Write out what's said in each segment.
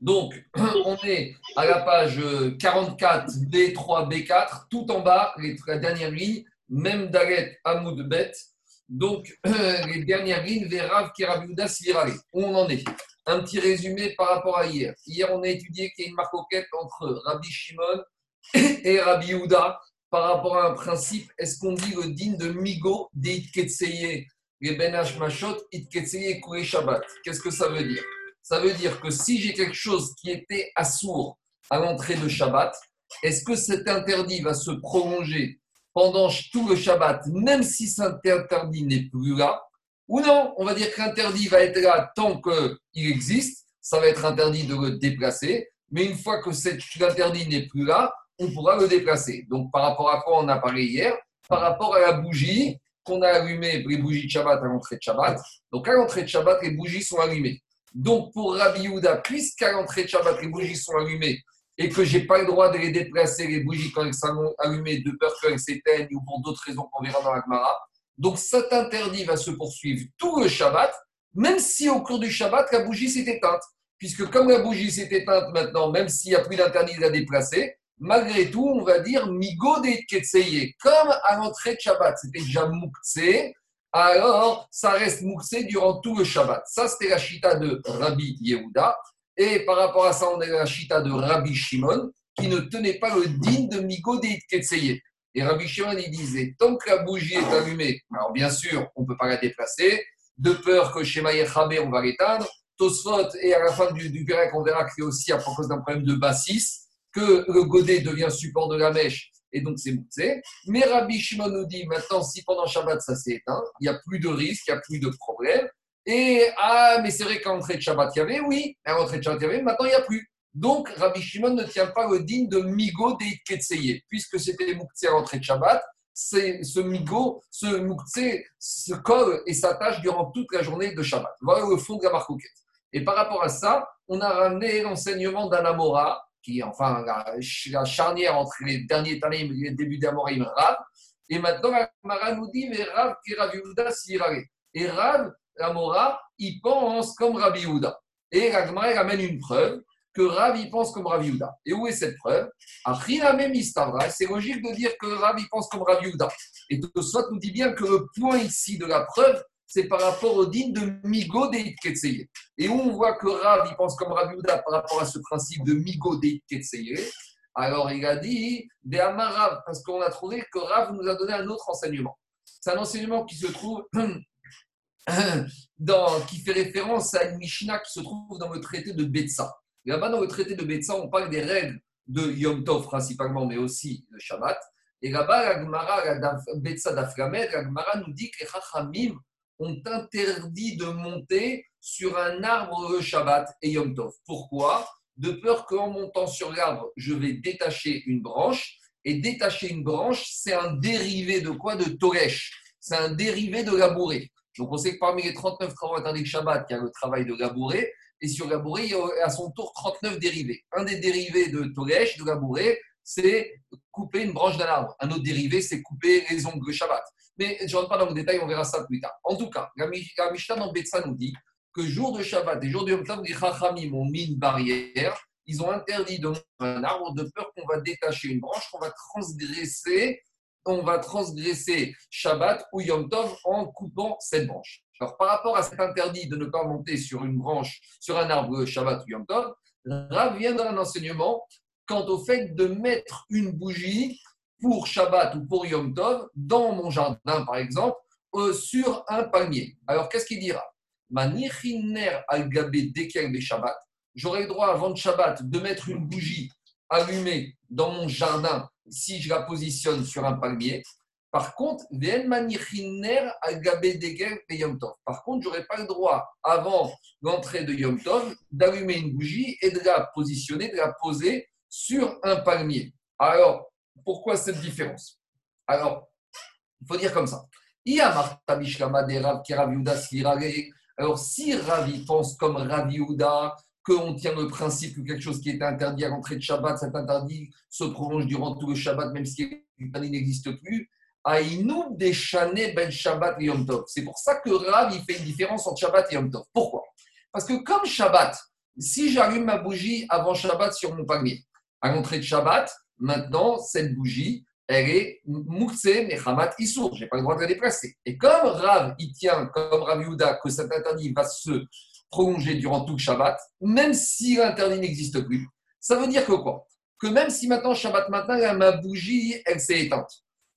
Donc, on est à la page 44, B3, B4, tout en bas, les, la dernière ligne, même Dalet, Hamoud, Bet. Donc, les dernières lignes, Verav, Kerabiuda, Sirare. Où on en est? Un petit résumé par rapport à hier. Hier, on a étudié qu'il y a une marcoquette entre Rabbi Shimon et Rabbi Yehuda par rapport à un principe. Est-ce qu'on dit le din de Migo, de Itketseye, les Ben Machot, Itketseye, Koué Shabbat? Qu'est-ce que ça veut dire? Ça veut dire que si j'ai quelque chose qui était assourd à l'entrée de Shabbat, est-ce que cet interdit va se prolonger pendant tout le Shabbat, même si cet interdit n'est plus là? Ou non, on va dire que l'interdit va être là tant qu'il existe, ça va être interdit de le déplacer, mais une fois que cet interdit n'est plus là, on pourra le déplacer. Donc par rapport à quoi on a parlé hier? Par rapport à la bougie qu'on a allumée, les bougies de Shabbat à l'entrée de Shabbat. Donc à l'entrée de Shabbat, les bougies sont allumées. Donc, pour Rabbi Yehuda, puisqu'à l'entrée de Shabbat, les bougies sont allumées et que je n'ai pas le droit de les déplacer, les bougies, quand elles sont allumées, de peur qu'elles s'éteignent ou pour d'autres raisons qu'on verra dans la Gemara. Donc, cet interdit va se poursuivre tout le Shabbat, même si au cours du Shabbat, la bougie s'est éteinte. Puisque comme la bougie s'est éteinte maintenant, même s'il n'y a plus d'interdit de la déplacer, malgré tout, on va dire Migo de Ketseye. Comme à l'entrée de Shabbat, c'était déjà Mouktsé, alors ça reste mouxé durant tout le Shabbat. Ça, c'était la chita de Rabbi Yehuda. Et par rapport à ça, on a la chita de Rabbi Shimon, qui ne tenait pas le digne de Migo de Ketseye. Et Rabbi Shimon, il disait, tant que la bougie est allumée, alors bien sûr, on ne peut pas la déplacer, de peur que chez Maïechabé, on va l'éteindre. Tosfot, et à la fin du, du on verra que aussi à cause d'un problème de bassis, que le godet devient support de la mèche et donc c'est Mouktsé. Mais Rabbi Shimon nous dit maintenant, si pendant Shabbat ça s'est éteint, il n'y a plus de risque, il n'y a plus de problème. Et ah, mais c'est vrai qu'à l'entrée de Shabbat il y avait, oui, à l'entrée de Shabbat il y avait, maintenant il n'y a plus. Donc Rabbi Shimon ne tient pas le digne de Migo de Ketseye, puisque c'était Mouktsé à l'entrée de Shabbat. C'est ce migo, ce mouktsé se colle et s'attache durant toute la journée de Shabbat. Voilà le fond de la marcoquette. Et par rapport à ça, on a ramené l'enseignement d'Anamora, enfin la, charnière entre les derniers Tanim et le début d'Amorim, Rav. Et maintenant, Mara nous dit, mais Rav qui Rav Yehuda Et Rav, Amora, il pense comme Rav Yehuda. Et la Gemara amène une preuve que Rav, il pense comme Rav Yehuda. Et où est cette preuve? C'est logique de dire que Rav, il pense comme Rav Yehuda. Et soit nous dit bien que le point ici de la preuve, c'est par rapport au digne de Migo de Ketseye. Et où on voit que Rav, il pense comme Rav Yuda par rapport à ce principe de Migo de Ketseye. Alors il a dit, de Rav, parce qu'on a trouvé que Rav nous a donné un autre enseignement. C'est un enseignement qui se trouve dans, qui fait référence à une Mishnah qui se trouve dans le traité de Betsa. Là-bas, dans le traité de Betsa, on parle des règles de Yom Tov principalement, mais aussi de Shabbat. Et là-bas, la Gemara, la Betsa d'Aframed, la Gemara nous dit que Chachamim ont interdit de monter sur un arbre Shabbat et Yom Tov. Pourquoi? De peur qu'en montant sur l'arbre, je vais détacher une branche. Et détacher une branche, c'est un dérivé de quoi? De Toresh. C'est un dérivé de labourer. Donc on sait que parmi les 39 travaux interdits de Shabbat, il y a le travail de labourer. Et sur labourer, il y a à son tour 39 dérivés. Un des dérivés de Toresh, de labourer, c'est couper une branche d'un arbre. Un autre dérivé, c'est couper les ongles Shabbat. Mais je ne rentre pas dans le détail, on verra ça plus tard. En tout cas, la Mishnah dans Betsa nous dit que jour de Shabbat et jour de Yom Tov, les Chachamim ont mis une barrière. Ils ont interdit de un arbre de peur qu'on va détacher une branche, qu'on va transgresser, on va transgresser Shabbat ou Yom Tov en coupant cette branche. Alors, par rapport à cet interdit de ne pas monter sur une branche, sur un arbre Shabbat ou Yom Tov, Rav vient d'un enseignement quant au fait de mettre une bougie pour Shabbat ou pour Yom Tov dans mon jardin, par exemple, euh, sur un palmier. Alors, qu'est-ce qu'il dira? Shabbat. J'aurai le droit avant de Shabbat de mettre une bougie allumée dans mon jardin si je la positionne sur un palmier. Par contre, Par contre, j'aurais pas le droit, avant l'entrée de Yom Tov, d'allumer une bougie et de la positionner, de la poser sur un palmier. Alors, pourquoi cette différence? Alors, il faut dire comme ça. Alors, si Ravi pense comme Ravi Ouda, qu'on tient le principe que quelque chose qui est interdit à l'entrée de Shabbat, cet interdit se prolonge durant tout le Shabbat, même si il n'existe plus, des ben Shabbat Yom Tov. C'est pour ça que Rav fait une différence entre Shabbat et Yom Tov. Pourquoi? Parce que comme Shabbat, Si j'allume ma bougie avant Shabbat sur mon palmier, à l'entrée de Shabbat, maintenant, cette bougie, elle est Moukse Mechamat Issour. Je n'ai pas le droit de la déplacer. Et comme Rav, il tient, comme Rav Yehuda, que cet interdit va se prolonger durant tout le Shabbat, même si l'interdit n'existe plus, ça veut dire que quoi? Que même si maintenant, Shabbat matin, ma bougie, elle s'est éteinte.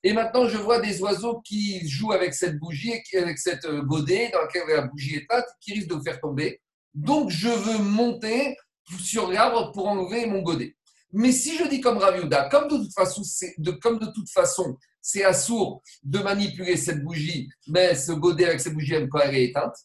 Et maintenant, je vois des oiseaux qui jouent avec cette bougie, avec cette euh, godet dans laquelle la bougie est éteinte, qui risque de me faire tomber. Donc, je veux monter sur l'arbre pour enlever mon godet. Mais si je dis comme Raviuda, comme de toute façon, c'est de, comme de toute façon, c'est assourd de manipuler cette bougie, mais ce godet avec cette bougie, quand elle est éteinte.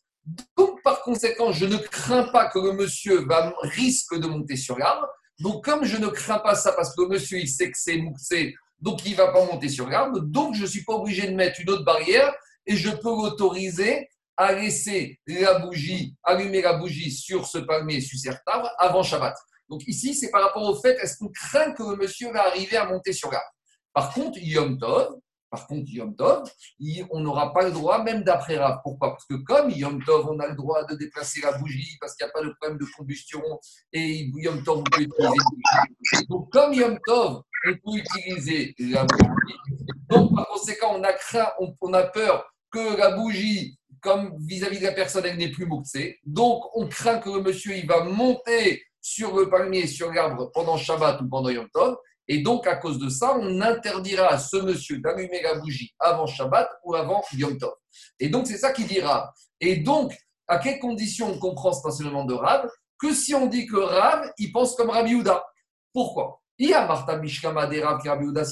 Donc, par conséquent, je ne crains pas que le monsieur va, risque de monter sur l'arbre. Donc, comme je ne crains pas ça parce que le monsieur, il sait que c'est mouxé, donc il ne va pas monter sur l'arbre, donc je ne suis pas obligé de mettre une autre barrière et je peux l'autoriser à laisser la bougie, allumer la bougie sur ce palmier, sur cet arbre avant Shabbat. Donc ici, c'est par rapport au fait, est-ce qu'on craint que le monsieur va arriver à monter sur l'arbre Par contre, Yom Tov, par contre, Yom Tov, on n'aura pas le droit, même d'après Rav. Pourquoi? Parce que comme Yom Tov, on a le droit de déplacer la bougie parce qu'il n'y a pas de problème de combustion et Yom Tov, peut utiliser la bougie. Donc, comme Yom Tov, on peut utiliser la bougie. Donc, par conséquent, on a, craint, on, a peur que la bougie, comme vis-à-vis de la personne, elle n'est plus mouxée. Donc, on craint que le monsieur, il va monter sur le palmier, sur l'arbre pendant Shabbat ou pendant Yom Tov. Et donc, à cause de ça, on interdira à ce monsieur d'allumer la bougie avant Shabbat ou avant Yom Tov. Et donc, c'est ça qui dit Rav. Et donc, à quelles conditions on comprend cet enseignement de Rav? Que si on dit que Rav, il pense comme Rabbi Yehuda. Pourquoi? Il y a Martha Mishkama des Rav, Rabbi Yehuda,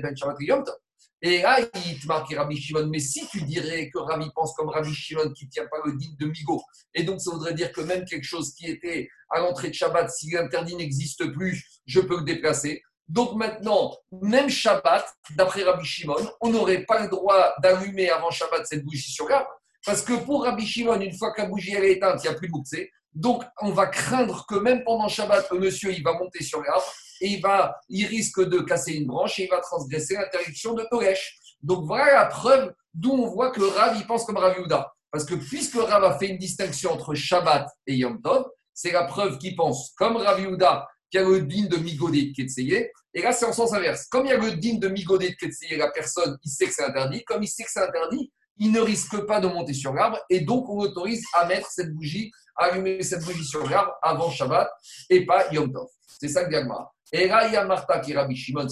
Ben Shabbat Yom Tov. Et là, il te marque Rabbi Shimon. Mais si tu dirais que Rabbi pense comme Rabbi Shimon qui ne tient pas le digne de Migo, et donc ça voudrait dire que même quelque chose qui était à l'entrée de Shabbat, si l'interdit n'existe plus, je peux le déplacer. Donc maintenant, même Shabbat, d'après Rabbi Shimon, on n'aurait pas le droit d'allumer avant Shabbat cette bougie sur l'arbre. Parce que pour Rabbi Shimon, une fois que la bougie est éteinte, il n'y a plus de bouxé. Donc on va craindre que même pendant Shabbat, le monsieur, il va monter sur l'arbre et il, va, il risque de casser une branche et il va transgresser l'interdiction de Toresh. Donc voilà la preuve d'où on voit que Rav, il pense comme Rav Yehuda. Parce que puisque Rav a fait une distinction entre Shabbat et Yom Tov, c'est la preuve qu'il pense comme Rav Yehuda qu'il y a le din de Migodé de Ketseye. Et là, c'est en sens inverse. Comme il y a le din de Migodé de Ketseye, la personne, il sait que c'est interdit. Comme il sait que c'est interdit, il ne risque pas de monter sur l'arbre. Et donc, on autorise à mettre cette bougie, allumer cette bougie sur avant Shabbat et pas Yom Tov. C'est ça que dit et Raya Marta qui Rabbi Shimon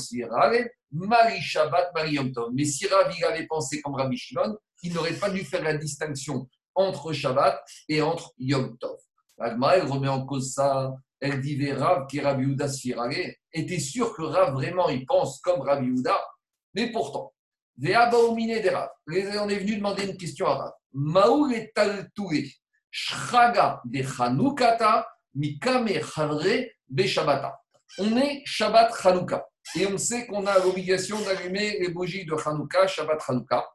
Marie Shabbat, Marie Yom Tov. Mais si Rabbi avait pensé comme Rabbi Shimon, il n'aurait pas dû faire la distinction entre Shabbat et entre Yom Tov. Agma, elle remet en cause ça. Elle dit Rav qui Rabbi Yehuda Sfirale. était sûr que Rav vraiment il pense comme Rabbi Yehuda, mais pourtant, des. On est venu demander une question à Rav. Maoul et Taltouré, Shraga de Mikame on est Shabbat Hanouka. Et on sait qu'on a l'obligation d'allumer les bougies de Hanouka, Shabbat Hanouka.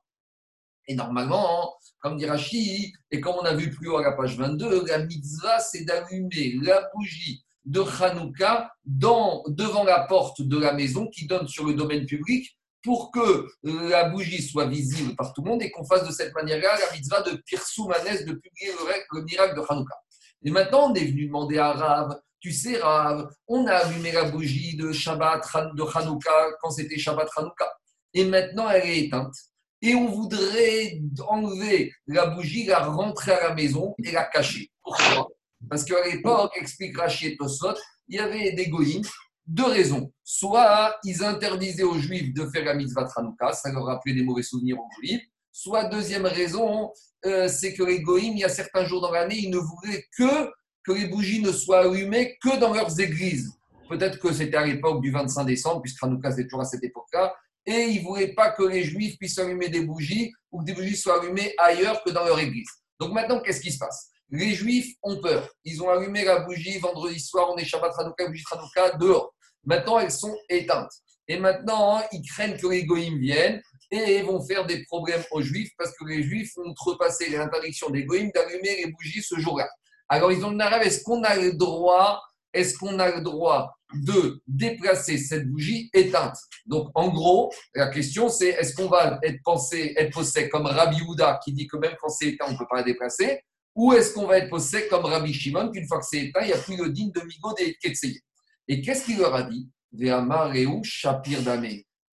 Et normalement, comme dit Rashi, et comme on a vu plus haut à la page 22, la mitzvah, c'est d'allumer la bougie de Hanouka dans, devant la porte de la maison qui donne sur le domaine public pour que la bougie soit visible par tout le monde et qu'on fasse de cette manière-là la mitzvah de Pirsoumanes de publier le, le miracle de Hanouka. Et maintenant, on est venu demander à Rav tu sais, Rav, on a allumé la bougie de Shabbat, de Hanouka, quand c'était Shabbat Hanouka. Et maintenant, elle est éteinte. Et on voudrait enlever la bougie, la rentrer à la maison et la cacher. Pourquoi? Parce qu'à l'époque, explique Rachid Tosot, il y avait des goïms, deux raisons. Soit ils interdisaient aux juifs de faire la mitzvah Hanouka, ça leur rappelait des mauvais souvenirs aux juifs. Soit deuxième raison, euh, c'est que les goïms, il y a certains jours dans l'année, ils ne voulaient que que les bougies ne soient allumées que dans leurs églises. Peut-être que c'était à l'époque du 25 décembre, puisque Hanouka c'était toujours à cette époque-là, et ils ne voulaient pas que les juifs puissent allumer des bougies ou que des bougies soient allumées ailleurs que dans leur église. Donc maintenant, qu'est-ce qui se passe? Les juifs ont peur. Ils ont allumé la bougie vendredi soir, on est Shabbat Hanouka, bougie Hanouka, dehors. Maintenant, elles sont éteintes. Et maintenant, ils craignent que les goïms viennent et vont faire des problèmes aux juifs parce que les juifs vont outrepasser l'interdiction des goïms d'allumer les bougies ce jour-là. Alors, ils ont le est-ce qu'on a le droit, est-ce qu'on a le droit de déplacer cette bougie éteinte? Donc, en gros, la question, c'est est-ce qu'on va être pensé, être posé comme Rabbi Houda qui dit que même quand c'est éteint, on ne peut pas la déplacer? Ou est-ce qu'on va être possède comme Rabbi Shimon, qu'une fois que c'est éteint, il n'y a plus le digne de Migo et Ketseye Et qu'est-ce qu'il leur a dit? Shapir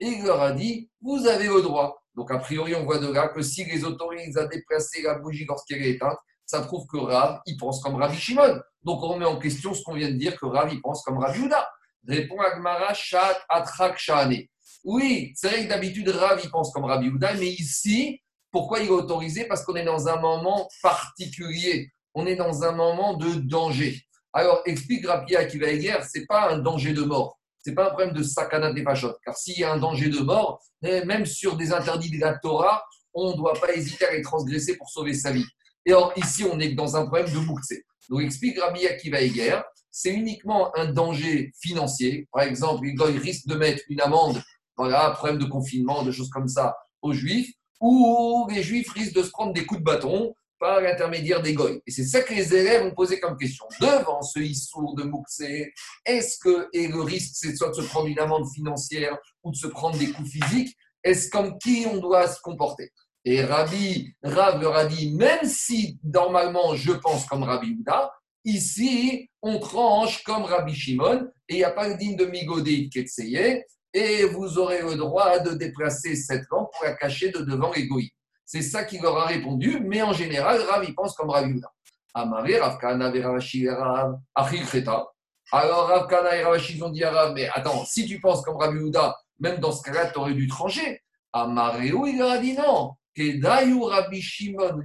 Et il leur a dit Vous avez le droit. Donc, a priori, on voit de là que si les autorisent à déplacer la bougie lorsqu'elle est éteinte, ça prouve que Rav, il pense comme Rabbi Shimon. Donc, on remet en question ce qu'on vient de dire, que Rav, il pense comme Rabbi Uda. Répond Agmara, Shat, Atrak, Shane. Oui, c'est vrai que d'habitude, Rav, il pense comme Rabbi Uda, mais ici, pourquoi il est autorisé? Parce qu'on est dans un moment particulier. On est dans un moment de danger. Alors, explique Rabbi Akiva Eger, ce n'est pas un danger de mort. Ce n'est pas un problème de sakana des pachot. Car s'il y a un danger de mort, eh, même sur des interdits de la Torah, on ne doit pas hésiter à les transgresser pour sauver sa vie. Et or, ici, on est dans un problème de moukse. Donc, explique Rabbi Akiva Eger, c'est uniquement un danger financier. Par exemple, il risque de mettre une amende, voilà, problème de confinement, de choses comme ça, aux Juifs où les juifs risquent de se prendre des coups de bâton par l'intermédiaire des goy. Et c'est ça que les élèves ont posé comme question. Devant ce issour de Mouxé, est-ce que, et le risque, c'est soit de se prendre une amende financière ou de se prendre des coups physiques, est-ce comme qui on doit se comporter? Et Rabbi, Rav leur a dit, même si normalement je pense comme Rabbi Houda, ici on tranche comme Rabbi Shimon, et il n'y a pas de digne de Migodé de Ketseye, et vous aurez le droit de déplacer cette lampe pour la cacher de devant l'égoïme. C'est ça qu'il leur a répondu, mais en général, Rav, il pense comme Rav Yuda. Amare, Rav Kana, Ravashi, Rav, Achil Kheta. Alors Rav Kana et Ravashi ont dit à Rav, mais attends, si tu penses comme Rav Yuda, même dans ce cas-là, tu aurais dû trancher. Amareu, il a dit non? Kedayu Rabbi Shimon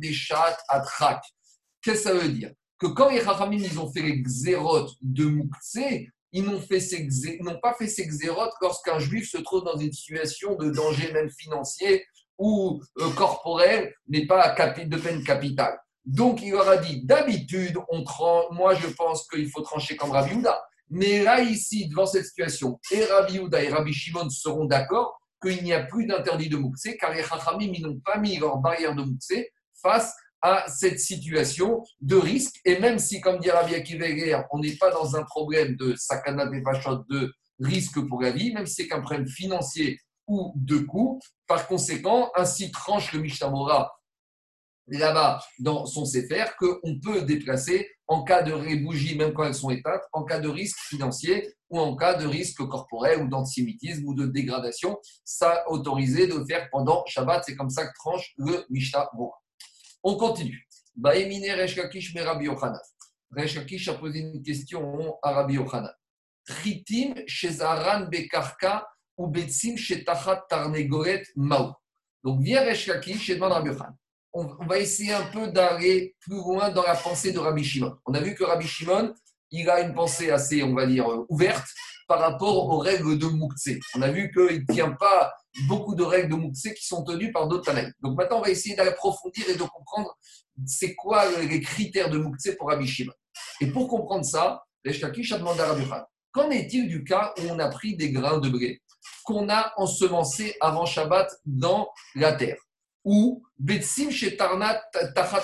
Deshat Atrak. Qu'est-ce que ça veut dire? Que quand les Chachamim, ils ont fait les xérotes de Moukse, ils n'ont pas fait ces xérotes lorsqu'un juif se trouve dans une situation de danger même financier ou euh, corporel, n'est pas de peine capitale. Donc il leur a dit, d'habitude, on moi je pense qu'il faut trancher comme Rabbi Houda. Mais là, ici, devant cette situation, et Rabbi Houda et Rabbi Shimon seront d'accord qu'il n'y a plus d'interdit de Moukse, car les Chachamim, n'ont pas mis leur barrière de Moukse face à cette situation de risque. Et même si, comme dit Rabbi Akiva on n'est pas dans un problème de sakana des de risque pour la vie, même si c'est qu'un problème financier ou de coût, par conséquent, ainsi tranche le Mishnah là-bas dans son Sefer qu'on peut déplacer en cas de bougies, même quand elles sont éteintes, en cas de risque financier ou en cas de risque corporel ou d'antisémitisme ou de dégradation. Ça autorisé de faire pendant Shabbat. C'est comme ça que tranche le Mishnah on continue. Baemine Reshkakish me Rabbi Yochanan. Reshkakish a posé une question à Rabbi Yochanan. Tritim shezaran bekarka ou betsim shetachat tarnegoret mao. Donc, vient Reshkakish et demande Rabbi Yochanan. On, va essayer un peu d'aller plus loin dans la pensée de Rabbi Shimon. On a vu que Rabbi Shimon, il a une pensée assez, on va dire, ouverte par rapport aux règles de Moukse. On a vu qu'il ne tient pas beaucoup de règles de Moukse qui sont tenues par d'autres Tanaïs. Donc maintenant, on va essayer d'approfondir et de comprendre c'est quoi les critères de Moukse pour Rabbi Shimon. Et pour comprendre ça, Reshkakish a demandé à Rabbi qu'en est-il du cas où on a pris des grains de blé qu'on a ensemencés avant Shabbat dans la terre? Ou Betsim chez Tarnat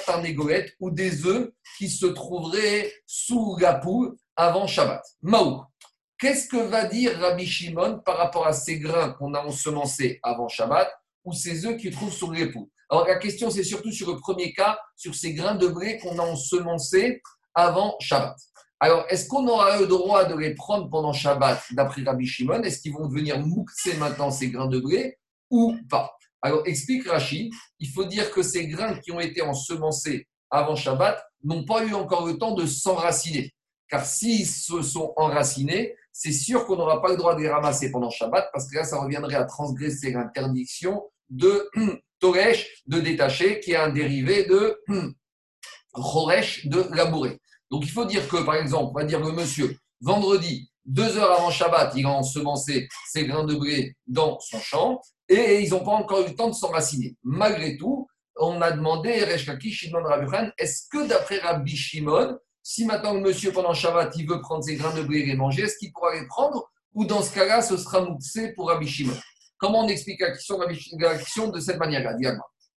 Tarnegoet, ou des œufs qui se trouveraient sous la poule avant Shabbat. Maou. Qu'est-ce que va dire Rabbi Shimon par rapport à ces grains qu'on a ensemencés avant Shabbat ou ces œufs qui trouvent sur l'époux? Alors la question, c'est surtout sur le premier cas, sur ces grains de blé qu'on a ensemencés avant Shabbat. Alors, est-ce qu'on aura le droit de les prendre pendant Shabbat d'après Rabbi Shimon? Est-ce qu'ils vont devenir mouxés maintenant, ces grains de blé, ou pas? Alors, explique Rashi, il faut dire que ces grains qui ont été ensemencés avant Shabbat n'ont pas eu encore le temps de s'enraciner. Car s'ils se sont enracinés, c'est sûr qu'on n'aura pas le droit de les ramasser pendant Shabbat, parce que là, ça reviendrait à transgresser l'interdiction de Toresh, de détacher, qui est un dérivé de Choresh, de labourer. Donc il faut dire que, par exemple, on va dire le monsieur, vendredi, deux heures avant Shabbat, il a ensemencé ses grains de blé dans son champ, et ils n'ont pas encore eu le temps de s'enraciner. Malgré tout, on a demandé, est-ce que d'après Rabbi Shimon, si maintenant le monsieur, pendant Shabbat, il veut prendre ses grains de blé et manger, est-ce qu'il pourra les prendre Ou dans ce cas-là, ce sera mouxé pour Rabbi Shimon? Comment on explique la question, de cette manière-là?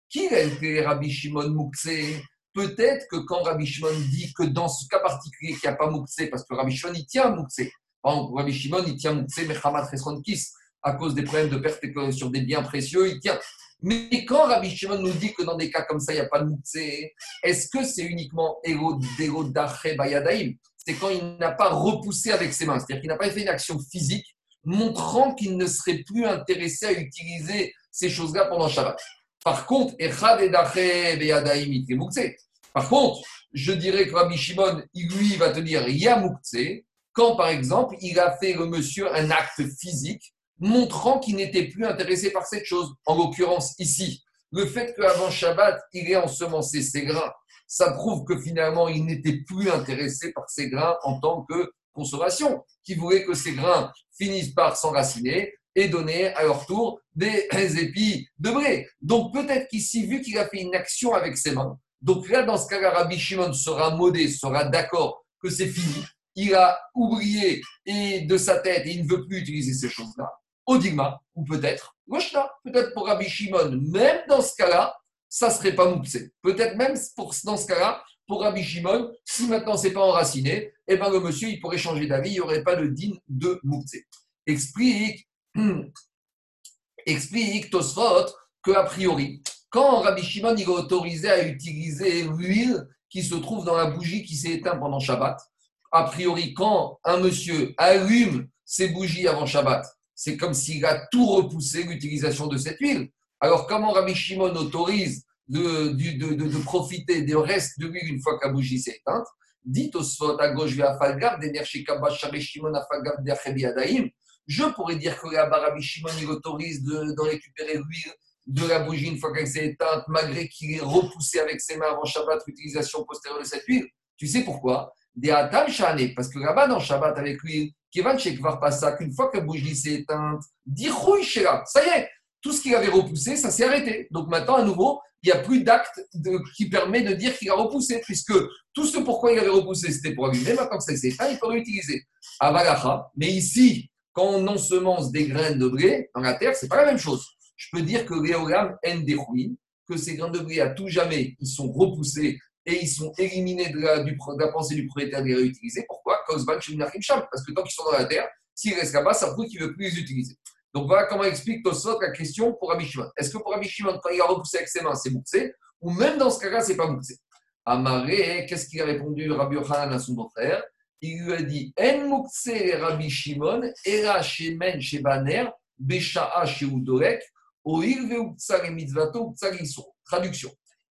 Qui a été Rabbi Shimon mouxé? Peut-être que quand Rabbi Shimon dit que dans ce cas particulier, qu'il n'y a pas mouxé, parce que Rabbi Shimon, il tient mouxé. Par Rabbi Shimon, il tient mouxé, mais Hamat Kis, à cause des problèmes de perte sur des biens précieux, il tient. Mais quand Rabbi Shimon nous dit que dans des cas comme ça, il n'y a pas de moukse, est-ce que c'est uniquement Bayadaim C'est quand il n'a pas repoussé avec ses mains, c'est-à-dire qu'il n'a pas fait une action physique montrant qu'il ne serait plus intéressé à utiliser ces choses-là pendant Shabbat. Par contre, par contre, je dirais que Rabbi Shimon, lui, va te dire quand par exemple, il a fait le monsieur un acte physique montrant qu'il n'était plus intéressé par cette chose. En l'occurrence, ici, le fait qu'avant Shabbat, il ait ensemencé ses grains, ça prouve que finalement, il n'était plus intéressé par ses grains en tant que consommation, qui voulait que ces grains finissent par s'enraciner et donner à leur tour des épis de blé. Donc peut-être qu'ici, vu qu'il a fait une action avec ses mains, donc là, dans ce cas-là, Rabbi Shimon sera modé, sera d'accord que c'est fini. Il a oublié et de sa tête et il ne veut plus utiliser ces choses-là. Odigma, ou peut-être Goshna, peut-être pour Rabbi Shimon, même dans ce cas-là, ça serait pas Moukse. Peut-être même pour, dans ce cas-là, pour Rabbi Shimon, si maintenant c'est pas enraciné, eh ben le monsieur, il pourrait changer d'avis, il n'y aurait pas de din de Moukse. Explique, explique Tosfot que a priori, quand Rabbi Shimon il est autorisé à utiliser l'huile qui se trouve dans la bougie qui s'est éteinte pendant Shabbat, a priori, quand un monsieur allume ses bougies avant Shabbat, c'est comme s'il a tout repoussé l'utilisation de cette huile. Alors, comment Rabbi Shimon autorise de, de, de, profiter des restes de l'huile une fois que la bougie s'est éteinte? Dit au Sfot à gauche, je pourrais dire que là Rabbi Shimon il autorise de, récupérer l'huile de la bougie une fois qu'elle s'est éteinte, malgré qu'il ait repoussé avec ses mains avant Shabbat l'utilisation postérieure de cette huile. Tu sais pourquoi? Des parce que là-bas dans Shabbat avec l'huile, Kivan ça qu'une fois que la bougie s'est éteinte, là, ça y est, tout ce qu'il avait repoussé, ça s'est arrêté. Donc maintenant, à nouveau, il n'y a plus d'acte qui permet de dire qu'il a repoussé, puisque tout ce pourquoi il avait repoussé, c'était pour allumer. Maintenant que ça s'est éteint, il peut réutiliser. Avalacha, mais ici, quand on ensemence des graines de blé dans la terre, c'est pas la même chose je peux dire que les en des ruines, que ces grains de blé à tout jamais, ils sont repoussés et ils sont éliminés de la, de la pensée du propriétaire de les réutiliser. Pourquoi Parce que tant qu'ils sont dans la terre, s'ils restent là-bas, ça prouve qu'il ne veut plus les utiliser. Donc voilà comment explique Tosot la question pour Rabbi Est-ce que pour Rabbi quand il a repoussé avec ses mains, c'est bouxé Ou même dans ce cas-là, c'est pas bouxé Amaré, qu'est-ce qu'il a répondu Rabbi Yochanan à son beau-frère? Il lui a dit En mukse Rabbi Shimon, era shemen shebaner, besha'a sheudorek, Traduction.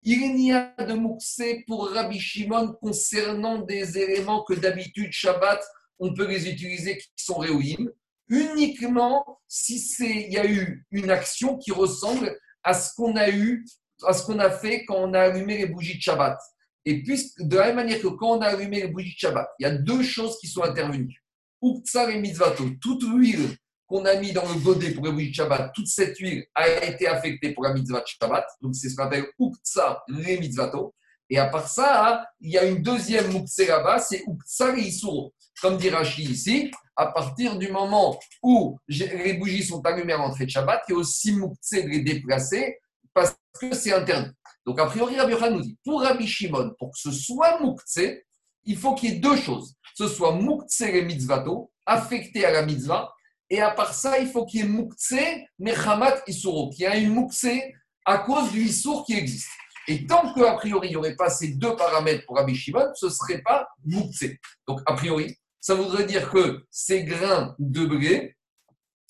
Il n'y a de mouxé pour Rabbi Shimon concernant des éléments que d'habitude, Shabbat, on peut les utiliser qui sont réouïm, uniquement si il y a eu une action qui ressemble à ce qu'on a eu, à ce qu'on a fait quand on a allumé les bougies de Shabbat. Et puisque, de la même manière que quand on a allumé les bougies de Shabbat, il y a deux choses qui sont intervenues. Uktsar et mitzvato, toute l'huile qu'on a mis dans le godet pour le Shabbat, toute cette huile a été affectée pour la mitzvah de Shabbat. Donc, c'est ce qu'on appelle Uktsa le mitzvato. Et à part ça, il y a une deuxième Mukse là-bas, c'est Uktsa le Isuro. Comme dit Rashi ici, à partir du moment où les bougies sont allumées à l'entrée de Shabbat, il y a aussi Mukse de les déplacer parce que c'est interdit. Donc, a priori, Rabbi nous dit, pour Rabbi Shimon, pour que ce soit Mukse, il faut qu'il y ait deux choses. Ce soit Mukse le mitzvato, affecté à la mitzvah, et à part ça, il faut qu'il y ait Moukse, Mechamat Isuro, qu'il y ait une Moukse à cause du Issour qui existe. Et tant qu'a priori, il n'y aurait pas ces deux paramètres pour Rabbi Shimon, ce ne serait pas Moukse. Donc, a priori, ça voudrait dire que ces grains de blé,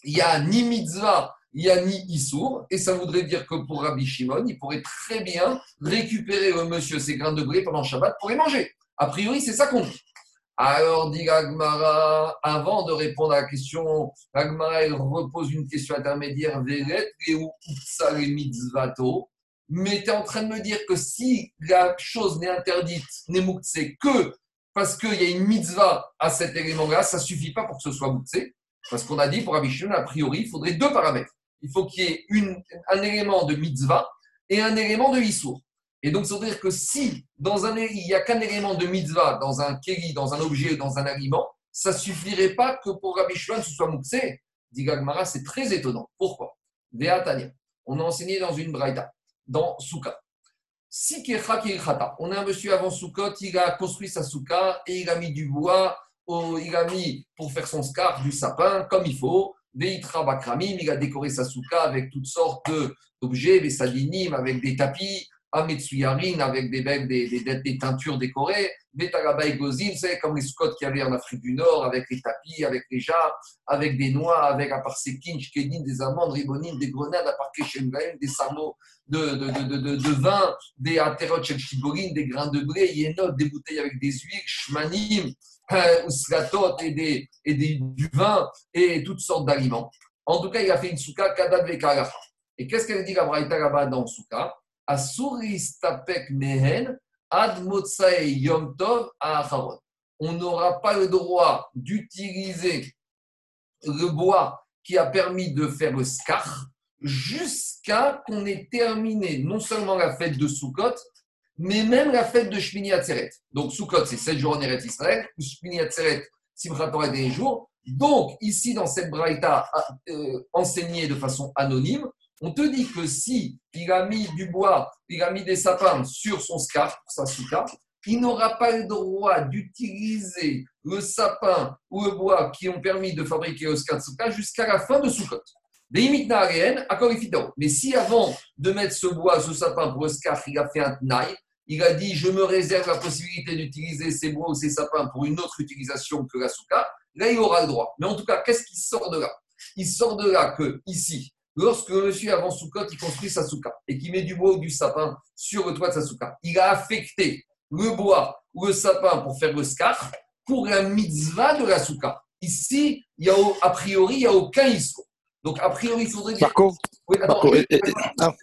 il n'y a ni mitzvah, il n'y a ni Issour, et ça voudrait dire que pour Rabbi Shimon, il pourrait très bien récupérer le monsieur ces grains de blé pendant Shabbat pour les manger. A priori, c'est ça qu'on dit. Alors, dit Agmara, avant de répondre à la question, Agmara, il repose une question intermédiaire. Mais tu es en train de me dire que si la chose n'est interdite, n'est c'est que parce qu'il y a une mitzvah à cet élément-là, ça suffit pas pour que ce soit mouktsé. Parce qu'on a dit pour Abishun, a priori, il faudrait deux paramètres. Il faut qu'il y ait un élément de mitzvah et un élément de issour. Et donc, ça veut dire que si dans un, il n'y a qu'un élément de mitzvah dans un kéli, dans un objet, dans un aliment, ça suffirait pas que pour Rabbi ce soit mouxé. Dit Gagmara, c'est très étonnant. Pourquoi? On a enseigné dans une braïda, dans Souka. Si on a un monsieur avant Soukot, il a construit sa souka et il a mis du bois, il a mis pour faire son scar du sapin comme il faut, Veitra Bakramim, il a décoré sa souka avec toutes sortes d'objets, des sadinim, avec des tapis, Ametsuyarin, avec des, des, des, des, teintures décorées, Betaraba Gozim, c'est comme les scots qu'il y avait en Afrique du Nord, avec les tapis, avec les jarres, avec des noix, avec à part shkedin, des amandes, ribonines, des grenades, à part des sarmeaux de, de, vin, des aterot des grains de blé, des bouteilles avec des huiles, shmanim, euh, et, des, et des, du vin, et toutes sortes d'aliments. En tout cas, il a fait une souka kadad vekarafa. Et qu'est-ce qu'elle dit la Braïta là-bas dans souka? Mehen ad yom tov On n'aura pas le droit d'utiliser le bois qui a permis de faire le scar jusqu'à qu'on ait terminé non seulement la fête de Sukkot, mais même la fête de Shmini Atzeret. Donc Sukkot, c'est 7 jours en Eretz Israël, Shmini Atzeret, Simchat Torah des jours. Donc, ici, dans cette braïta euh, enseignée de façon anonyme, on te dit que si il a mis du bois, il a mis des sapins sur son scarf, sa souka, il n'aura pas le droit d'utiliser le sapin ou le bois qui ont permis de fabriquer le scarf jusqu'à la fin de Soukot. Mais si avant de mettre ce bois, ce sapin pour le scarf, il a fait un tnaï, il a dit je me réserve la possibilité d'utiliser ces bois ou ces sapins pour une autre utilisation que la souka, là il aura le droit. Mais en tout cas, qu'est-ce qui sort de là? Il sort de là que ici, Lorsque le monsieur, avant Soukot, il construit sa souka et qu'il met du bois ou du sapin sur le toit de sa souka, il a affecté le bois ou le sapin pour faire le scar pour la mitzvah de la souka. Ici, il y a, a priori, il n'y a aucun issue. Donc, a priori, il faudrait dire. Marco Oui, attends, je ne vais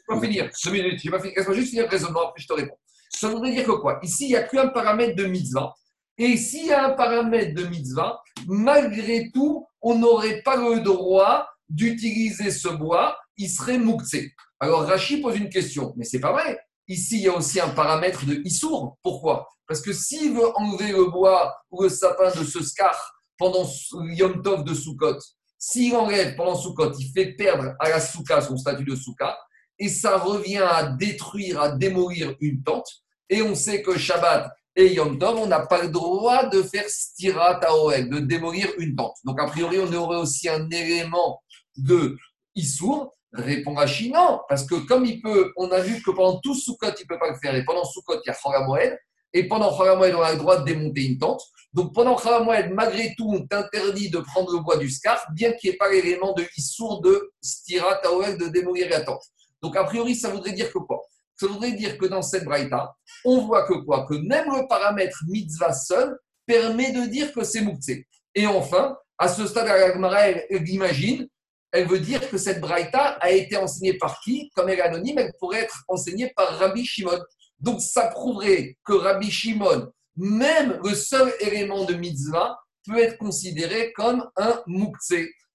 pas finir. Deux minutes. Je vais Laisse-moi juste finir le raisonnement, après je te réponds. Ça voudrait dire que quoi? Ici, il n'y a qu'un paramètre de mitzvah. Et s'il y a un paramètre de mitzvah, malgré tout, on n'aurait pas le droit d'utiliser ce bois, il serait mouktsé. Alors Rachid pose une question, mais c'est pas vrai. Ici, il y a aussi un paramètre de Issour. Pourquoi? Parce que s'il veut enlever le bois ou le sapin de ce scar pendant Yom Tov de Sukkot, s'il enlève pendant Sukkot, il fait perdre à la Souka son statut de Souka, et ça revient à détruire, à démolir une tente. Et on sait que Shabbat et Yom Tov, on n'a pas le droit de faire stirat de démolir une tente. Donc, a priori, on aurait aussi un élément de Issour Répond Rachid non, parce que comme il peut, on a vu que pendant tout Sukkot, il ne peut pas le faire, et pendant Sukkot, il y a Choramoed, et pendant Choramoed, on a le droit de démonter une tente. Donc pendant Choramoed, malgré tout, on t'interdit de prendre le bois du scarf, bien qu'il n'y ait pas l'élément de Issour de Stira Taoel de démolir la tente. Donc a priori, ça voudrait dire que quoi? Ça voudrait dire que dans cette braïta, on voit que quoi? Que même le paramètre mitzvah seul permet de dire que c'est mouktsé. Et enfin, à ce stade, elle imagine elle veut dire que cette braïta a été enseignée par qui? Comme elle est anonyme, elle pourrait être enseignée par Rabbi Shimon. Donc ça prouverait que Rabbi Shimon, même le seul élément de mitzvah, peut être considéré comme un moukse.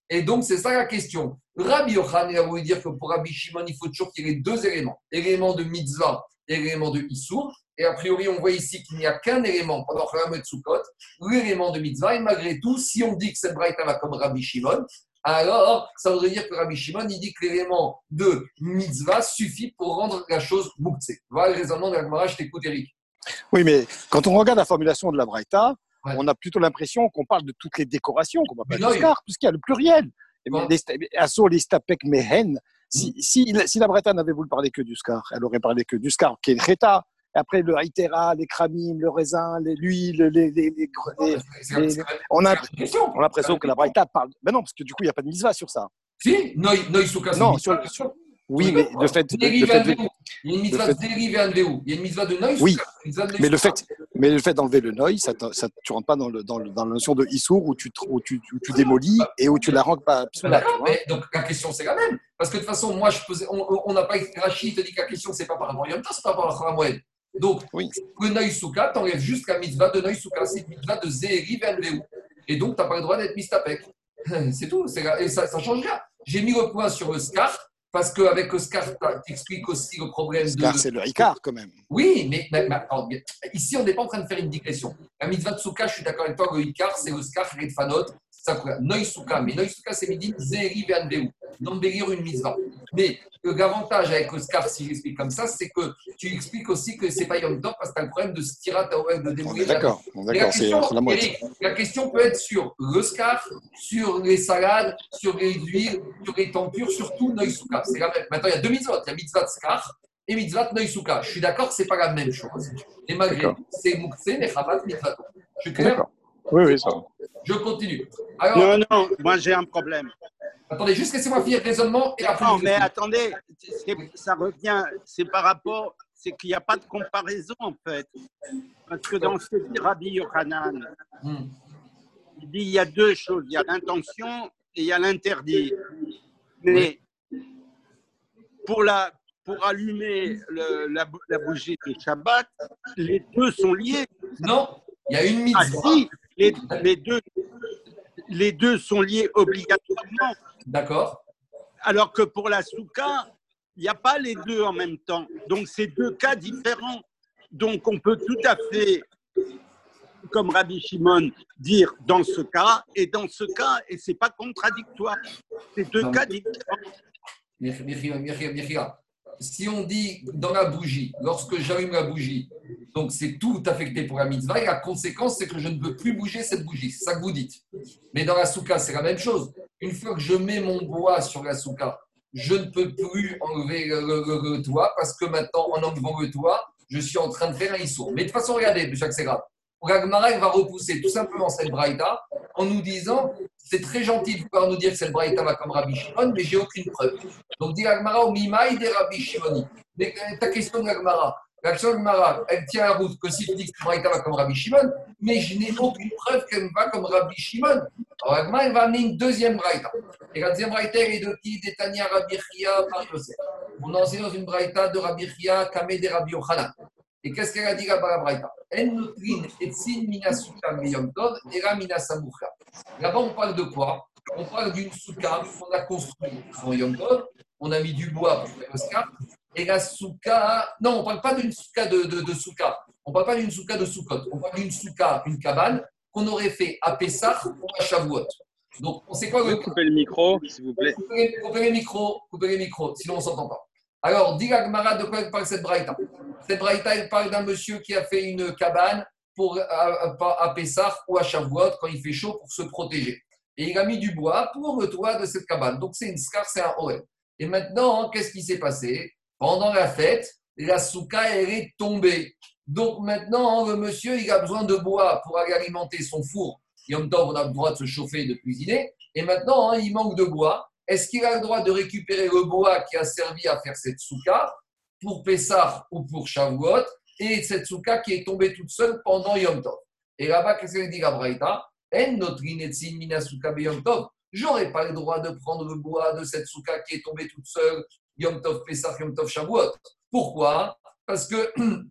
Et donc c'est ça la question. Rabbi Yochanan a voulu dire que pour Rabbi Shimon, il faut toujours qu'il y ait deux éléments élément de mitzvah et élément de issour. Et a priori, on voit ici qu'il n'y a qu'un élément pendant Khalam Sukkot, l'élément de mitzvah. Et malgré tout, si on dit que cette braïta va comme Rabbi Shimon, alors ça voudrait dire que Rabbi Shimon, il dit que l'élément de mitzvah suffit pour rendre la chose mouktsé. Voilà le raisonnement de la Gemara, je t'écoute Eric. Oui, mais quand on regarde la formulation de la Braïta, on a plutôt l'impression qu'on parle de toutes les décorations, qu'on va pas scar, puisqu'il y a le pluriel. Asso, les stapek, mehen. Si, si, si, la Braïta n'avait voulu parler que du scar, elle aurait parlé que du scar, qui est le cheta, après le haïtera, les kramim, le raisin, l'huile, les, les, les, on a, l'impression que la Braïta parle. Mais non, parce que du coup, il n'y a pas de misva sur ça. Si, Non, sur, sur, oui, mais le fait. Il y a une mitzvah Il y a une mitzvah de. Oui, mais le fait, mais le fait d'enlever le noï, ça, ça, tu rentres pas dans, le, dans, le, dans la notion de issour où tu, où tu, où tu démolis et où tu la rends pas. Donc la question c'est la même. Parce que de toute façon, moi, je posais, on n'a pas. Rachid te dit que la question c'est pas par rapport à Yom c'est pas par rapport à. Donc, le Noï Souka, tu enlèves juste la mitzvah de Noï Souka, c'est une mitzvah de Venveu. Et donc, tu n'as pas le droit d'être mistapek. C'est tout, et ça, ça change rien. J'ai mis le point sur le scar, parce qu'avec Oscar, tu expliques aussi le problème Oscar, c'est le Ricard quand même. Oui, mais, ici, on n'est pas en train de faire une digression. La mitzvah de Souka, je suis d'accord avec toi, le Ricard, c'est Oscar, ça pourrait. Noisuka, mais Noisuka, c'est midi, Zeri Veanveu, d'embellir une mitzvah. Mais l'avantage avec Oscar, si j'explique comme ça, c'est que tu expliques aussi que c'est pas Yom Tov parce que tu as le problème de stirat de démouiller. D'accord, d'accord, c'est la moitié. La question peut être sur le scar, sur les salades, sur les huiles, sur les tempures, surtout Noisuka. C'est la même. Maintenant, il y a deux mitzvot. Il y a mitzvah de scar et mitzvah Noisuka. Je suis d'accord que ce n'est pas la même chose. Et malgré tout, c'est Moukse, Chabad, mitzvah. Je suis clair Oui, oui, ça va. Je continue. non, non, moi j'ai un problème. Attendez, juste laissez-moi finir le raisonnement et après. Non, mais attendez, ça revient, c'est par rapport, c'est qu'il n'y a pas de comparaison en fait. Parce que dans ce que dit Rabbi Yochanan, hmm. il dit il y a deux choses il y a l'intention et il y a l'interdit. Mais pour, la, pour allumer le, la, bougie de Shabbat, les deux sont liés. Non, il y a une ah, mitzvah. Ah, les, les, deux, les deux sont liés obligatoirement. D'accord. Alors que pour la souka, il n'y a pas les deux en même temps. Donc, c'est deux cas différents. Donc, on peut tout à fait, comme Rabbi Shimon, dire dans ce cas et dans ce cas, et ce n'est pas contradictoire. C'est deux cas différents si on dit dans la bougie, lorsque j'allume la bougie, donc c'est tout affecté pour la mitzvah, la conséquence, c'est que je ne veux plus bouger cette bougie. C'est ça que vous dites. Mais dans la souka, c'est la même chose. Une fois que je mets mon bois sur la souka, je ne peux plus enlever le, toit parce que maintenant, en enlevant le toit, je suis en train de faire un issour. Mais de toute façon, regardez, Jacques, c'est Ragmara va repousser tout simplement cette braïta en nous disant c'est très gentil de pouvoir nous dire que cette braïta va comme Rabbi Shimon, mais j'ai aucune preuve. Donc dit Ragmara au Mimaï des Rabbi Shimoni. Mais euh, ta question de Ragmara, l'action de Ragmara, elle tient la route que si tu dis que cette braïta va comme Rabbi Shimon, mais je n'ai aucune preuve qu'elle va comme Rabbi Shimon. Alors Ragmara, elle va amener une deuxième braïta. Et la deuxième braïta, elle est de qui? D'Etania Rabbi Chia par Yosef. On a enseigné dans une braïta de Rabbi Chia, Kameh de Rabbi Yochanan. Et qu'est-ce qu'elle a dit là-bas, la Braïta Là-bas, on parle de quoi? On parle d'une souka qu'on a construite en Yom Tov. On a mis du bois pour faire le scar. Et la souka. Non, on ne parle pas d'une souka de, de, de souka. On ne parle pas d'une souka de soukot. On parle d'une souka, une cabane, qu'on aurait fait à Pessah ou à Shavuot. Donc, on sait quoi le. Coupez le micro, s'il vous plaît. Coupez, coupez les micros, coupez les micros, sinon on ne s'entend pas. Alors, dit Gmara de quoi parle cette braïta? Cette braïta, elle parle d'un monsieur qui a fait une cabane pour, à, à Pessah ou à Shavuot quand il fait chaud pour se protéger. Et il a mis du bois pour le toit de cette cabane. Donc, c'est une scar, c'est un OL. Et maintenant, qu'est-ce qui s'est passé? Pendant la fête, la souka, elle est tombée. Donc maintenant, le monsieur, il a besoin de bois pour alimenter son four. Et en même temps, on a le droit de se chauffer et de cuisiner. Et maintenant, hein, il manque de bois. Est-ce qu'il a le droit de récupérer le bois qui a servi à faire cette souka pour Pessah ou pour Shavuot et cette souka qui est tombée toute seule pendant Yom Tov? Et là-bas, qu'est-ce qu'il dit la Braïta J'aurais pas le droit de prendre le bois de cette souka qui est tombée toute seule Yom Tov, Pessah, Yom Tov, Shavuot. Pourquoi? Parce que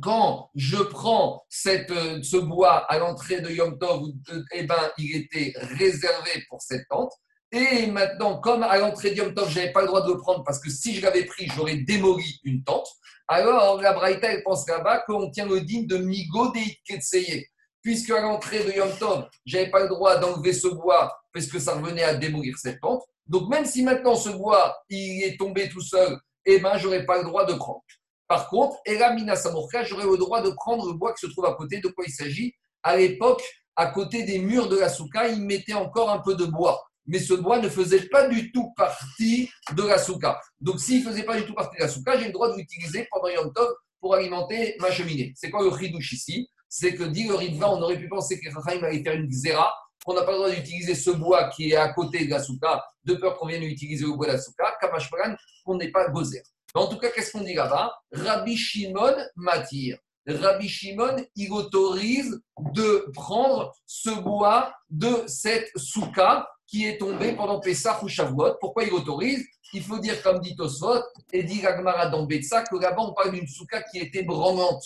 quand je prends cette, euh, ce bois à l'entrée de Yom Tov, eh ben, il était réservé pour cette tente. Et maintenant, comme à l'entrée d'Yom Tov, je n'avais pas le droit de le prendre parce que si je l'avais pris, j'aurais démoli une tente. Alors, la Braïta, elle pense là-bas qu'on tient le digne de Migo Ketseye. Puisque à l'entrée de Yom Tov, je n'avais pas le droit d'enlever ce bois parce que ça revenait à démolir cette tente. Donc, même si maintenant ce bois, il est tombé tout seul, eh ben, je n'aurais pas le droit de prendre. Par contre, Elamina Samorka, j'aurais le droit de prendre le bois qui se trouve à côté. De quoi il s'agit? À l'époque, à côté des murs de la souka, il mettait encore un peu de bois mais ce bois ne faisait pas du tout partie de la souka. Donc, s'il ne faisait pas du tout partie de la souka, j'ai le droit de l'utiliser pendant Yom Tov pour alimenter ma cheminée. C'est quoi le ridouche ici? C'est que, dit le ridva, on aurait pu penser que Rachaim allait faire une xéra, qu'on n'a pas le droit d'utiliser ce bois qui est à côté de la souka, de peur qu'on vienne utiliser le bois de la souka, kamashparan, qu'on n'est pas gozer. En tout cas, qu'est-ce qu'on dit là-bas? Rabbi Shimon m'attire. Rabbi Shimon, il autorise de prendre ce bois de cette souka qui est tombé pendant Pessah ou Shavuot. Pourquoi il autorise? Il faut dire, comme dit Tosfot, et dit Gagmara dans Betsa, que là-bas, on parle d'une souka qui était branlante.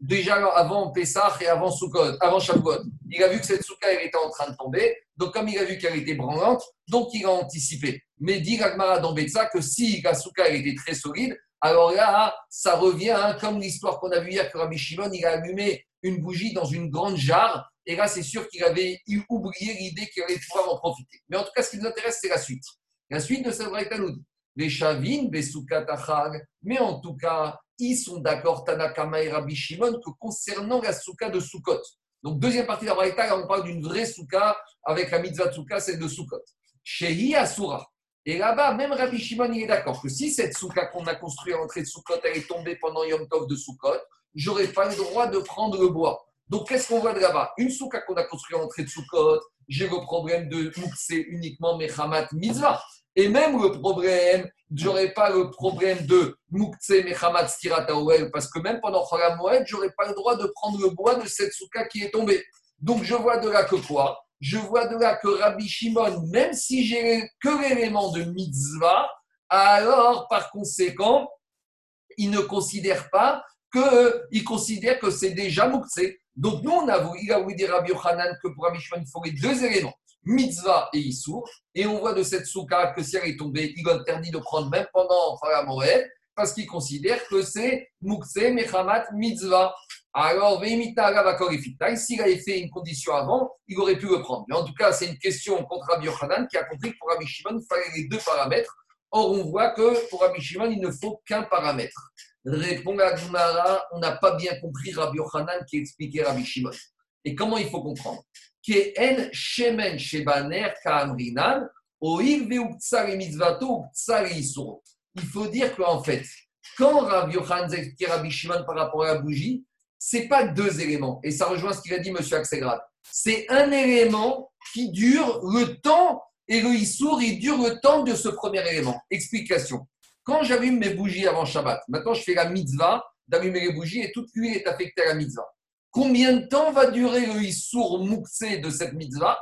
Déjà avant Pessah et avant, Sukkot, avant Shavuot. Il a vu que cette souka était en train de tomber. Donc, comme il a vu qu'elle était branlante, donc il a anticipé. Mais dit Gagmara dans Betsa que si la souka était très solide, alors là, ça revient hein, comme l'histoire qu'on a vue hier que Rabbi Shimon, il a allumé une bougie dans une grande jarre. Et là, c'est sûr qu'il avait oublié l'idée qu'il allait pouvoir en profiter. Mais en tout cas, ce qui nous intéresse, c'est la suite. La suite de cette braïta nous dit les chavines, mais en tout cas, ils sont d'accord, Tanakama et Rabbi Shimon, que concernant la souka de Sukkot. Donc, deuxième partie de la braïta, on parle d'une vraie souka avec la mitzvah souka, celle de Sukkot. Shehi Asura. Et là-bas, même Rabbi Shimon, il est d'accord que si cette souka qu'on a construite à l'entrée de Sukkot, elle est tombée pendant Yom Tov de Sukkot, j'aurais pas le droit de prendre le bois. Donc, qu'est-ce qu'on voit de là-bas? Une souka qu'on a construite à l'entrée de Sukkot, j'ai le problème de Moukse uniquement Mechamat Mitzvah. Et même le problème, j'aurais pas le problème de Moukse Mechamat Stirataouel, parce que même pendant Cholam Moed, j'aurais pas le droit de prendre le bois de cette souka qui est tombée. Donc, je vois de là que quoi? Je vois de là que Rabbi Shimon, même si j'ai que l'élément de mitzvah, alors par conséquent, il ne considère pas que, il considère que c'est déjà mouktsé. Donc nous, on a, il a voulu dire Rabbi Yochanan que pour Rabbi Shimon, il faut les deux éléments, mitzvah et issour. Et on voit de cette souka que si elle est tombée, il interdit de prendre même pendant Moed, parce qu'il considère que c'est mouktsé, mechamat, mitzvah. Alors, s'il avait fait une condition avant, il aurait pu le prendre. Mais en tout cas, c'est une question contre Rabbi Yochanan qui a compris que pour Rabbi Shimon, il fallait les deux paramètres. Or, on voit que pour Rabbi Shimon, il ne faut qu'un paramètre. Répond à Gumara, on n'a pas bien compris Rabbi Yochanan qui expliquait Rabbi Shimon. Et comment il faut comprendre? Il faut dire qu'en fait, quand Rabbi Yochanan expliquait Rabbi Shimon par rapport à la bougie, c'est pas deux éléments. Et ça rejoint ce qu'il a dit M. Axelgrad. C'est un élément qui dure le temps, et le Issour, il dure le temps de ce premier élément. Explication. Quand j'allume mes bougies avant Shabbat, maintenant je fais la mitzvah d'allumer les bougies et toute l'huile est affectée à la mitzvah. Combien de temps va durer le Issour mouxé de cette mitzvah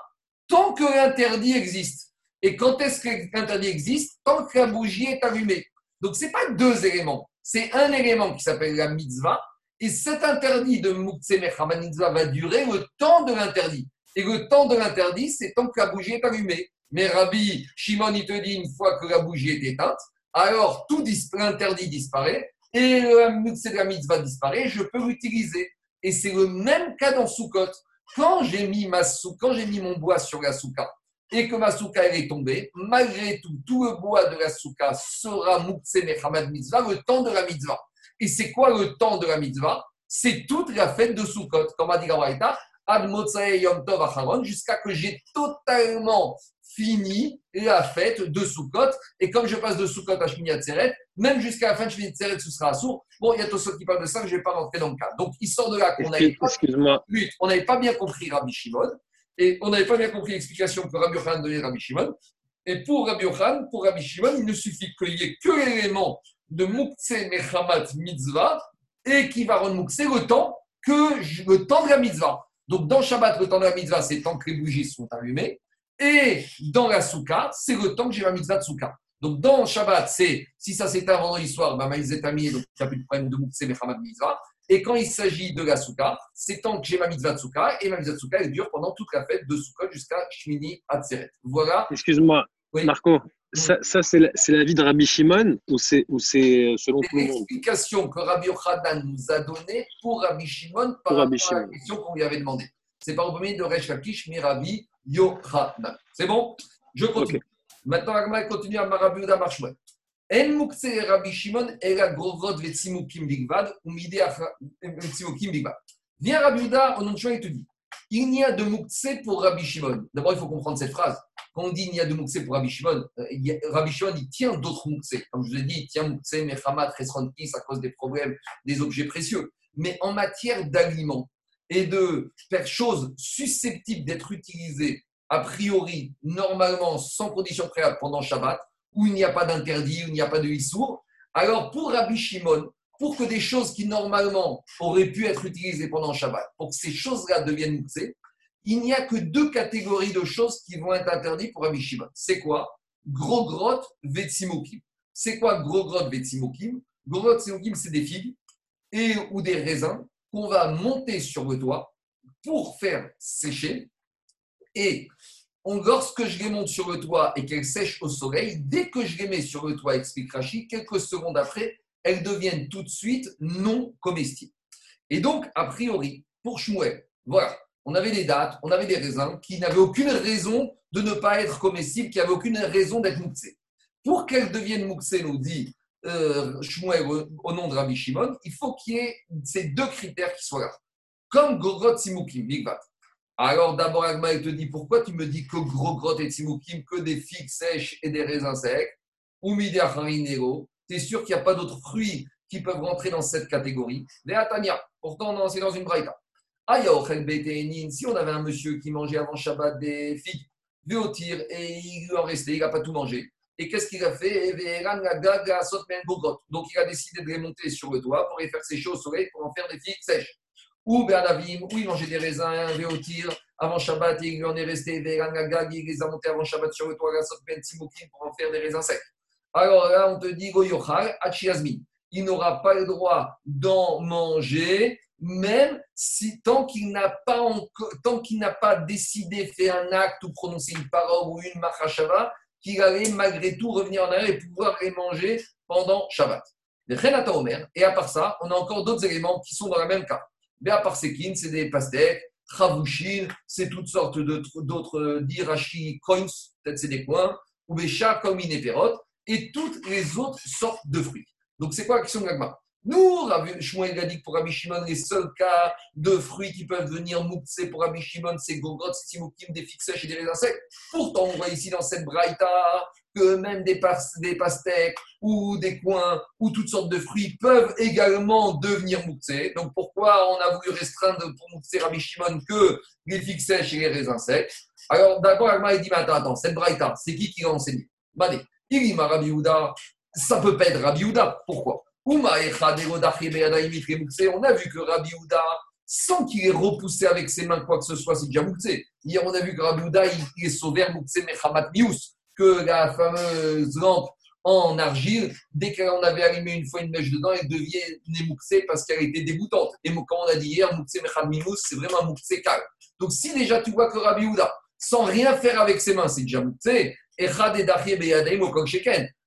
Tant que l'interdit existe? Et quand est-ce que l'interdit existe? Tant que la bougie est allumée. Donc, ce n'est pas deux éléments. C'est un élément qui s'appelle la mitzvah et cet interdit de Moukse va durer le temps de l'interdit. Et le temps de l'interdit, c'est tant que la bougie est allumée. Mais Rabbi Shimon, il te dit, une fois que la bougie est éteinte, alors tout l'interdit disparaît et le Moukse de disparaît, je peux l'utiliser. Et c'est le même cas dans Soukot. Quand j'ai mis, ma quand j'ai mis mon bois sur la souka et que ma souka est tombée, malgré tout, tout le bois de la souka sera Moukse Mechamad Mitzvah le temps de la mitzvah. Et c'est quoi le temps de la mitzvah? C'est toute la fête de Sukkot. Comme a dit la Ad Yom Tov Acharon, jusqu'à que j'ai totalement fini la fête de Sukkot. Et comme je passe de Sukkot à Shmini Atzeret, même jusqu'à la fin de Shmini Atzeret, ce sera sourd. Bon, il y a tous ceux qui parlent de ça, je ne vais pas rentrer dans le cas. Donc, il sort de là qu'on n'avait pas, bien compris Rabbi Shimon. Et on n'avait pas bien compris l'explication que Rabbi Yochanan donnait à Rabbi Shimon. Et pour Rabbi Yochanan, pour Rabbi Shimon, il ne suffit qu'il n'y ait que l'élément de Mukse Mechamat Mitzvah et qui va rendre Mukse le temps que le temps de la mitzvah. Donc dans Shabbat, le temps de la mitzvah, c'est le temps que les bougies sont allumées. Et dans la souka, c'est le temps que j'ai la mitzvah de. Donc dans Shabbat, c'est si ça s'éteint vendredi soir, bah, mis, donc il n'y a plus de problème de Mukse Mechamat Mitzvah. Et quand il s'agit de la souka, c'est tant que j'ai ma mitzvah de. Et ma mitzvah de elle dure pendant toute la fête de souka jusqu'à Shmini Atzeret. Voilà. Excuse-moi, Marco, ça, c'est la, de Rabbi Shimon ou c'est euh, selon tout le monde? l'explication que Rabbi Yochanan nous a donnée pour Rabbi Shimon par rapport à la question qu'on lui avait demandée. C'est par le premier de Resh Lakish, mais Rabbi Yochanan. C'est bon? Je continue. Maintenant, Agma continue à Rabbi Yehuda Marshmuel. En mukse Rabbi Shimon et la grovrod vetsimukim bigvad ou mide vetsimukim bigvad. Viens Rabbi au nom de il te dit il n'y a de mukse pour Rabbi Shimon. D'abord, il faut comprendre cette phrase. Quand on dit il y a de Moukse pour Rabbi Shimon, euh, Rabbi Shimon, il tient d'autres Moukse. Comme je vous ai dit, il tient Moukse, Mechamat, Resronkis à cause des problèmes des objets précieux. Mais en matière d'aliments et de choses susceptibles d'être utilisées a priori, normalement, sans condition préalable pendant Shabbat, où il n'y a pas d'interdit, où il n'y a pas de Issour, alors pour Rabbi Shimon, pour que des choses qui normalement auraient pu être utilisées pendant Shabbat, pour que ces choses-là deviennent Moukse, il n'y a que deux catégories de choses qui vont être interdites pour Rabbi Shimon. C'est quoi? Gros grotte, Vetsimokim. C'est quoi gros grotte, Vetsimokim Gros grotte, c'est des figues et, ou des raisins qu'on va monter sur le toit pour faire sécher. Et lorsque je les monte sur le toit et qu'elles sèchent au soleil, dès que je les mets sur le toit, explique Rachid, quelques secondes après, elles deviennent tout de suite non comestibles. Et donc, a priori, pour Shmuel. Voilà, on avait des dates, on avait des raisins qui n'avaient aucune raison de ne pas être comestibles, qui n'avaient aucune raison d'être mouxés. Pour qu'elles deviennent mouxées, nous dit euh, Shmuel au, nom de Rabbi Shimon, il faut qu'il y ait ces deux critères qui soient là. Comme Gogrot Simukim, Bigvat. Alors d'abord, Agma, il te dit pourquoi tu me dis que Gogrot et Simukim, que des figues sèches et des raisins secs? Ou Midiacharinero Tu es sûr qu'il n'y a pas d'autres fruits qui peuvent rentrer dans cette catégorie? Tania, pourtant, c'est dans une braïta. Si on avait un monsieur qui mangeait avant Shabbat des figues, tir et il lui en restait, il n'a pas tout mangé. Et qu'est-ce qu'il a fait? Donc il a décidé de les monter sur le toit pour les faire sécher au soleil pour en faire des figues sèches. Ou Bernavim, où il mangeait des raisins, tir avant Shabbat, et il lui en est resté, il les a montés avant Shabbat sur le toit, pour en faire des raisins secs. Alors là, on te dit, Goyochal, Achiazmi. Il n'aura pas le droit d'en manger même si tant qu'il n'a pas tant qu'il n'a pas décidé, fait un acte ou prononcé une parole ou une machashava, qu'il allait malgré tout revenir en arrière et pouvoir les manger pendant Shabbat. Et à part ça, on a encore d'autres éléments qui sont dans le même cas. Mais à part Sekin, c'est des pastèques, Chavushin, c'est toutes sortes d'autres d'irachi coins, peut-être c'est des coins, ou chats comme inéperotes, et toutes les autres sortes de fruits. Donc c'est quoi la question de l'agma nous, Shmuel a dit que pour Rabbi Shimon, les seuls cas de fruits qui peuvent venir moukse pour Rabbi Shimon, c'est Gogrot, c'est Timoukim, des sèches et des raisins. Pourtant, on voit ici dans cette braïta que même des, pastèques ou des coins ou toutes sortes de fruits peuvent également devenir moukse. Donc pourquoi on a voulu restreindre pour moukse Rabbi Shimon que les sèches et les raisins secs? Alors d'abord, Alma dit, mais attends, attends, cette braïta, c'est qui qui l'a enseigné? Bade, il dit, Rabbi Houda, ça peut pas être Rabbi Houda. Pourquoi? On a vu que Rabbi Houda, sans qu'il ait repoussé avec ses mains quoi que ce soit, c'est déjà. Hier, on a vu que Rabbi Houda, il, est sauvé mouxé Mechamat Mius, que la fameuse lampe en argile, dès qu'on avait allumé une fois une mèche dedans, elle devenait mouxée parce qu'elle était dégoûtante. Et comme on a dit hier, mouxé Mechamat c'est vraiment mouxé calme. Donc si déjà tu vois que Rabbi Houda, sans rien faire avec ses mains, c'est déjà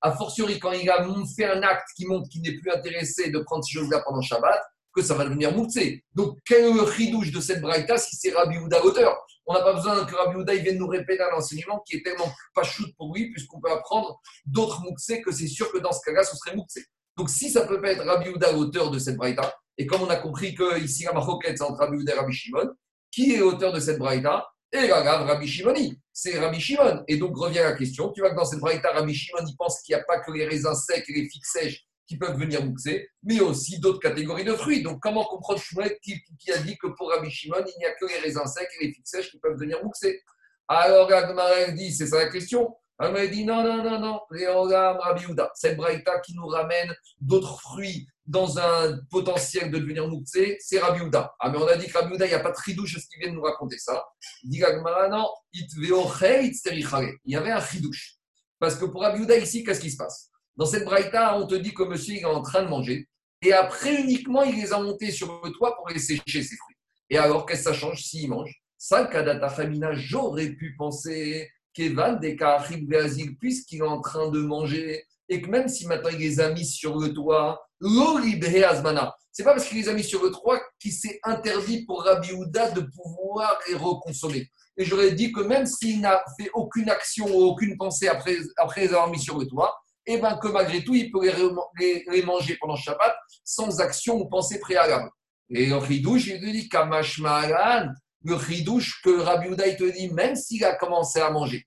a fortiori, quand il a fait un acte qui montre qu'il n'est plus intéressé de prendre ces choses-là pendant Shabbat, que ça va devenir mouktsé. Donc, quel ridouche de cette braïta si c'est Rabbi Houda auteur On n'a pas besoin que Rabbi Houda vienne nous répéter un enseignement qui est tellement pas shoot pour lui, puisqu'on peut apprendre d'autres mouksés que c'est sûr que dans ce cas-là, ce serait mouksé. Donc, si ça peut pas être Rabbi Houda auteur de cette braïta, et comme on a compris que ici, la maroquette, c'est entre Rabbi Houda et Rabbi Shimon, qui est auteur de cette braïta? Et la Rabbi Shimoni c'est Rabbi Shimon. Et donc revient la question, tu vois que dans cette braïta, Rabbi Shimon, il pense qu'il n'y a pas que les raisins secs et les figues sèches qui peuvent venir mouxer, mais aussi d'autres catégories de fruits. Donc comment comprendre Shmuel qui, a dit que pour Rabbi Shimon, il n'y a que les raisins secs et les figues sèches qui peuvent venir mouxer Alors Agmara dit, c'est ça la question. Elle m'a dit non, non, non, non, Léogam Rabbi Houda. Cette braïta qui nous ramène d'autres fruits dans un potentiel de devenir Mouktsé, c'est Rabbi. Ah, mais on a dit que il n'y a pas de tridouche ce qu'il vient de nous raconter ça. Il dit non, il y avait un tridouche. Parce que pour Rabbi ici, qu'est-ce qui se passe? Dans cette braïta, on te dit que monsieur est en train de manger. Et après, uniquement, il les a montés sur le toit pour les sécher, ses fruits. Et alors, qu'est-ce que ça change s'il mange? Ça, Kadata Famina, j'aurais pu penser qu'Evan, des puisqu'il est en train de manger, et que même si maintenant il les a mis sur le toit, c'est pas parce qu'il les a mis sur le toit qu'il s'est interdit pour Rabbi Houda de pouvoir les reconsommer. Et j'aurais dit que même s'il n'a fait aucune action ou aucune pensée après, après les avoir mis sur le toit, et eh bien que malgré tout, il peut les, manger pendant Shabbat sans action ou pensée préalable. Et le ridouche, il dit Kamash le ridouche que Rabbi Houda te dit, même s'il a commencé à manger,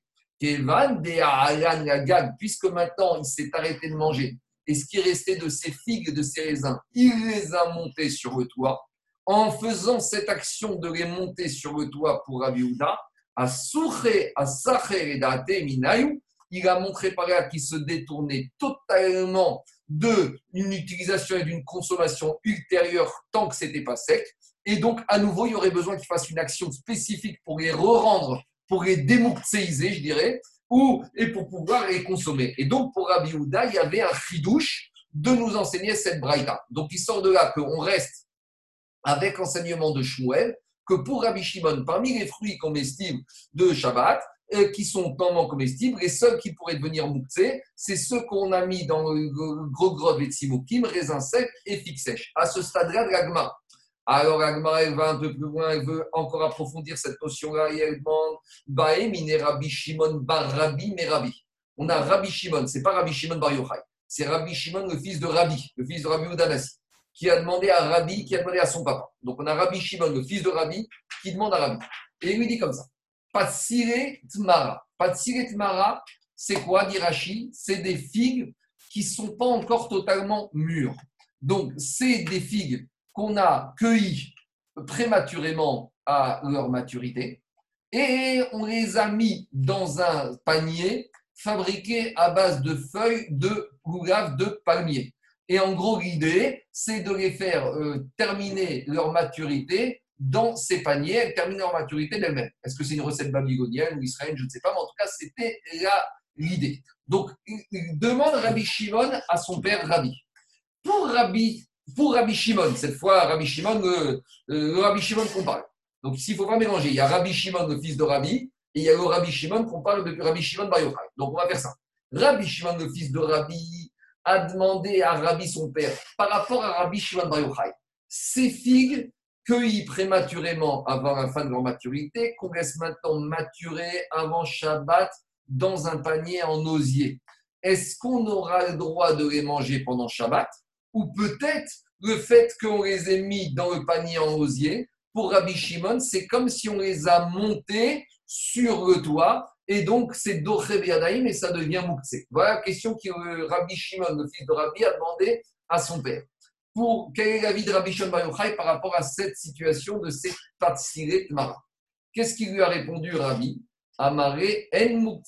puisque maintenant il s'est arrêté de manger, et ce qui restait de ses figues, de ses raisins, il les a montés sur le toit. En faisant cette action de les monter sur le toit pour Rabbi Houda, à Souché, à Sacher et Minayu, il a montré par là qu'il se détournait totalement de une utilisation et d'une consommation ultérieure tant que ce n'était pas sec. Et donc, à nouveau, il y aurait besoin qu'il fasse une action spécifique pour les re-rendre pour les démouxéiser, je dirais, ou et pour pouvoir les consommer. Et donc, pour Rabbi Houda, il y avait un chidouche de nous enseigner cette braïta. Donc, il sort de là qu'on reste avec l'enseignement de Shmuel, que pour Rabbi Shimon, parmi les fruits comestibles de Shabbat, euh, qui sont normalement comestibles, les seuls qui pourraient devenir mouktsé, c'est ceux qu'on a mis dans le gros grove et raisins secs et figues sèches. À ce stade-là de l'agma, Alors Agmara, elle va un peu plus loin, elle veut encore approfondir cette notion-là et elle demande Bae mine Rabbi Shimon bar Rabbi Merabi. On a Rabbi Shimon, c'est pas Rabbi Shimon bar Yochai, c'est Rabbi Shimon, le fils de Rabbi, le fils de Rabbi Udanasi, qui a demandé à Rabbi, qui a demandé à son papa. Donc on a Rabbi Shimon, le fils de Rabbi, qui demande à Rabbi. Et il lui dit comme ça Patsire Tmara. Patsire Tmara, c'est quoi, dit Rashi? C'est des figues qui ne sont pas encore totalement mûres. Donc, c'est des figues qu'on a cueillies prématurément à leur maturité et on les a mis dans un panier fabriqué à base de feuilles de goulave de palmier. Et en gros, l'idée, c'est de les faire euh, terminer leur maturité dans ces paniers, elles terminent leur maturité d'elles-mêmes. Est-ce que c'est une recette babylonienne ou israélienne? Je ne sais pas, mais en tout cas, c'était l'idée. Donc, il demande Rabbi Shimon à son père Rabbi. Pour Rabbi, pour Rabbi Shimon, cette fois, Rabbi Shimon, le, le Rabbi Shimon qu'on parle. Donc, il ne faut pas mélanger. Il y a Rabbi Shimon, le fils de Rabbi, et il y a le Rabbi Shimon qu'on parle de Rabbi Shimon Bar Yochai. Donc, on va faire ça. Rabbi Shimon, le fils de Rabbi, a demandé à Rabbi, son père, par rapport à Rabbi Shimon Bar Yochai, ces figues cueillies prématurément avant la fin de leur maturité, qu'on laisse maintenant maturer avant Shabbat dans un panier en osier. Est-ce qu'on aura le droit de les manger pendant Shabbat? Ou peut-être le fait qu'on les ait mis dans le panier en osier, pour Rabbi Shimon, c'est comme si on les a montés sur le toit, et donc c'est Doché et ça devient Mouktsé. Voilà la question que euh, Rabbi Shimon, le fils de Rabbi, a demandé à son père. Pour, quel est l'avis de Rabbi Shimon par rapport à cette situation de ces Tatsiret Mara Qu'est-ce qu'il lui a répondu, Rabbi? Amaré, En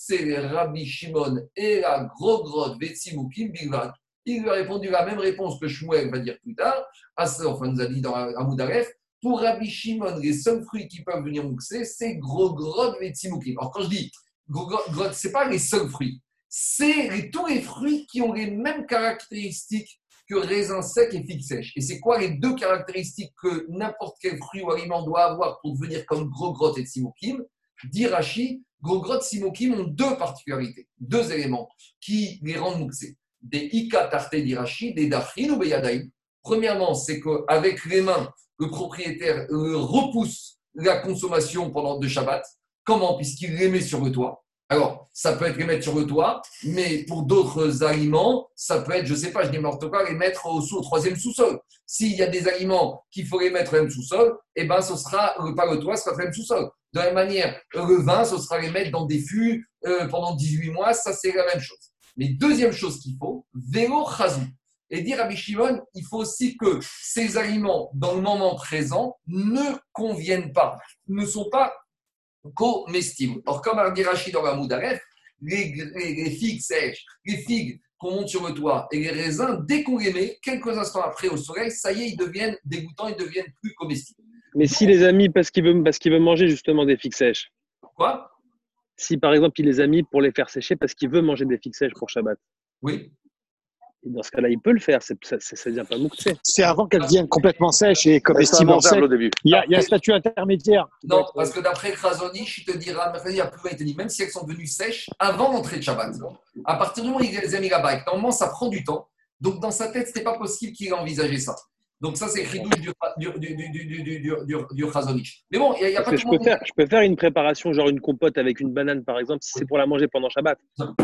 Rabbi Shimon et la Grogrod Vetsimukim Bilvad. Il lui a répondu la même réponse que Shmuel va dire plus tard. ça, enfin, nous a dit dans Amoudaref. Pour Rabbi Shimon, les seuls fruits qui peuvent venir moukser, c'est Grogrod Vetsimukim. Alors, quand je dis Grogrod, ce n'est pas les seuls fruits. C'est tous les fruits qui ont les mêmes caractéristiques que raisin sec et figue sèche. Et c'est quoi les deux caractéristiques que n'importe quel fruit ou aliment doit avoir pour devenir comme Grogrod et Tsimukim d'Irachi, Gogrot, Simokim ont deux particularités, deux éléments qui les rendent mouxés. Des Ika Tarte d'Irachi, des Dafrin ou Beyadaï. Premièrement, c'est qu'avec les mains, le propriétaire repousse la consommation pendant de Shabbat. Comment? Puisqu'il les met sur le toit. Alors, ça peut être les mettre sur le toit, mais pour d'autres aliments, ça peut être, je ne sais pas, je dis n'importe quoi, les mettre au, sous, au troisième sous-sol. S'il y a des aliments qu'il faut les mettre au même sous-sol, eh ben, ce sera, pas le toit, ce sera le même sous-sol. De la même manière, le vin, ce sera les mettre dans des fûts euh, pendant 18 mois, ça c'est la même chose. Mais deuxième chose qu'il faut, vélo chazou. Et dire à Bishimon, il faut aussi que ces aliments, dans le moment présent, ne conviennent pas, ne sont pas comestibles. Or, comme a dit Rachid dans la Moudaref, les, les, figues sèches, les figues qu'on monte sur le toit et les raisins, dès qu'on les met, quelques instants après au soleil, ça y est, ils deviennent dégoûtants, ils deviennent plus comestibles. Mais si les a mis parce qu'il veut, parce qu'il veut manger justement des figues sèches. Quoi? Si par exemple il les a mis pour les faire sécher parce qu'il veut manger des figues sèches pour Shabbat. Oui. dans ce cas-là, il peut le faire. Ça ne devient pas mouktsé. C'est avant qu'elles deviennent complètement sèches et comestibles sec. Au début. Il y, a, il y a un statut intermédiaire. Non, parce que d'après Krasonich, je te dirai, même si elles sont devenues sèches, avant l'entrée de Shabbat, à partir du moment où il les a mis là-bas, normalement ça prend du temps. Donc dans sa tête, ce n'était pas possible qu'il ait envisagé ça. Donc ça, c'est écrit du, du, du, du, du, Mais bon, il n'y a, pas je, peux faire, je peux faire une préparation, genre une compote avec une banane, par exemple, si c'est pour la manger pendant Shabbat. Non,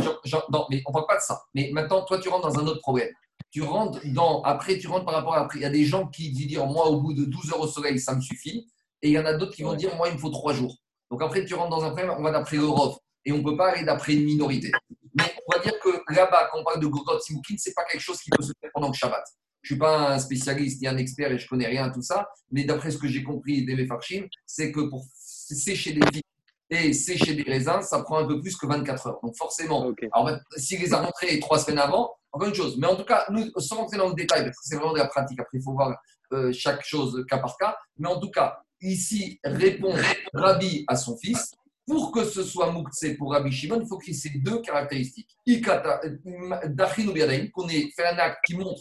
mais on ne parle pas de ça. Mais maintenant, toi, tu rentres dans un autre problème. Tu rentres dans... Après, tu rentres par rapport à... Il y a des gens qui disent, moi, au bout de 12 heures au soleil, ça me suffit. Et il y en a d'autres qui vont dire, moi, il me faut 3 jours. Donc après, tu rentres dans un problème, on va d'après l'Europe. Et on ne peut pas aller d'après une minorité. Mais on va dire que là-bas, quand on parle de Gogot Simoukin, ce n'est pas quelque chose qui peut se faire pendant le Shabbat. Je ne suis pas un spécialiste ni un expert et je ne connais rien à tout ça, mais d'après ce que j'ai compris des Mefarchim, c'est que pour sécher des figues et sécher des raisins, ça prend un peu plus que 24 heures. Donc forcément, alors, si les a rentrés trois semaines avant, encore une chose. Mais en tout cas, nous, sans rentrer dans le détail, parce que c'est vraiment de la pratique, après il faut voir euh, chaque chose cas par cas, mais en tout cas, ici répond Rabbi à son fils, pour que ce soit Mouktsé pour Rabbi Shimon, il faut qu'il y ait ces deux caractéristiques. Ikata, euh, qu'on ait fait un acte qui montre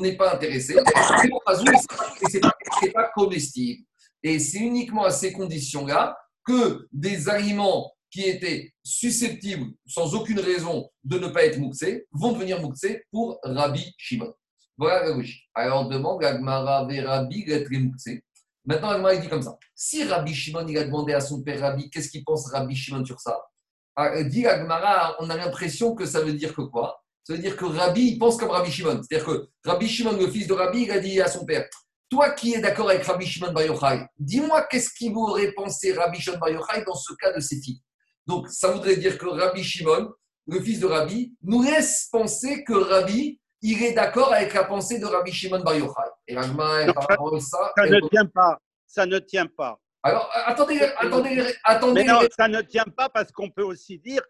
n'est pas intéressé. Et pas, comestible. Et c'est uniquement à ces conditions-là que des aliments qui étaient susceptibles, sans aucune raison, de ne pas être mouxés, vont devenir mouxés pour Rabbi Shimon. Voilà la. Alors on demande Gagmara Rabbi mouxé. Maintenant, Agmara, il dit comme ça. Si Rabbi Shimon, il a demandé à son père Rabbi, qu'est-ce qu'il pense Rabbi Shimon sur ça? Ah, Dit Agmara, on a l'impression que ça veut dire que quoi? Ça veut dire que Rabbi, il pense comme Rabbi Shimon. C'est-à-dire que Rabbi Shimon, le fils de Rabbi, il a dit à son père Toi qui es d'accord avec Rabbi Shimon Bar Yochai, dis-moi qu'est-ce qu'il aurait pensé Rabbi Shimon Bar Yochai dans ce cas de ses filles? Donc, ça voudrait dire que Rabbi Shimon, le fils de Rabbi, nous laisse penser que Rabbi, il est d'accord avec la pensée de Rabbi Shimon Bar Yochai. Et ça, ça ne tient pas. Ça ne tient pas. Alors, attendez, attendez, attendez. Mais non, ça ne tient pas parce qu'on peut aussi dire,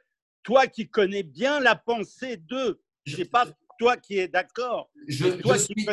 toi qui connais bien la pensée d'eux, je sais pas toi qui es d'accord. Je, suis,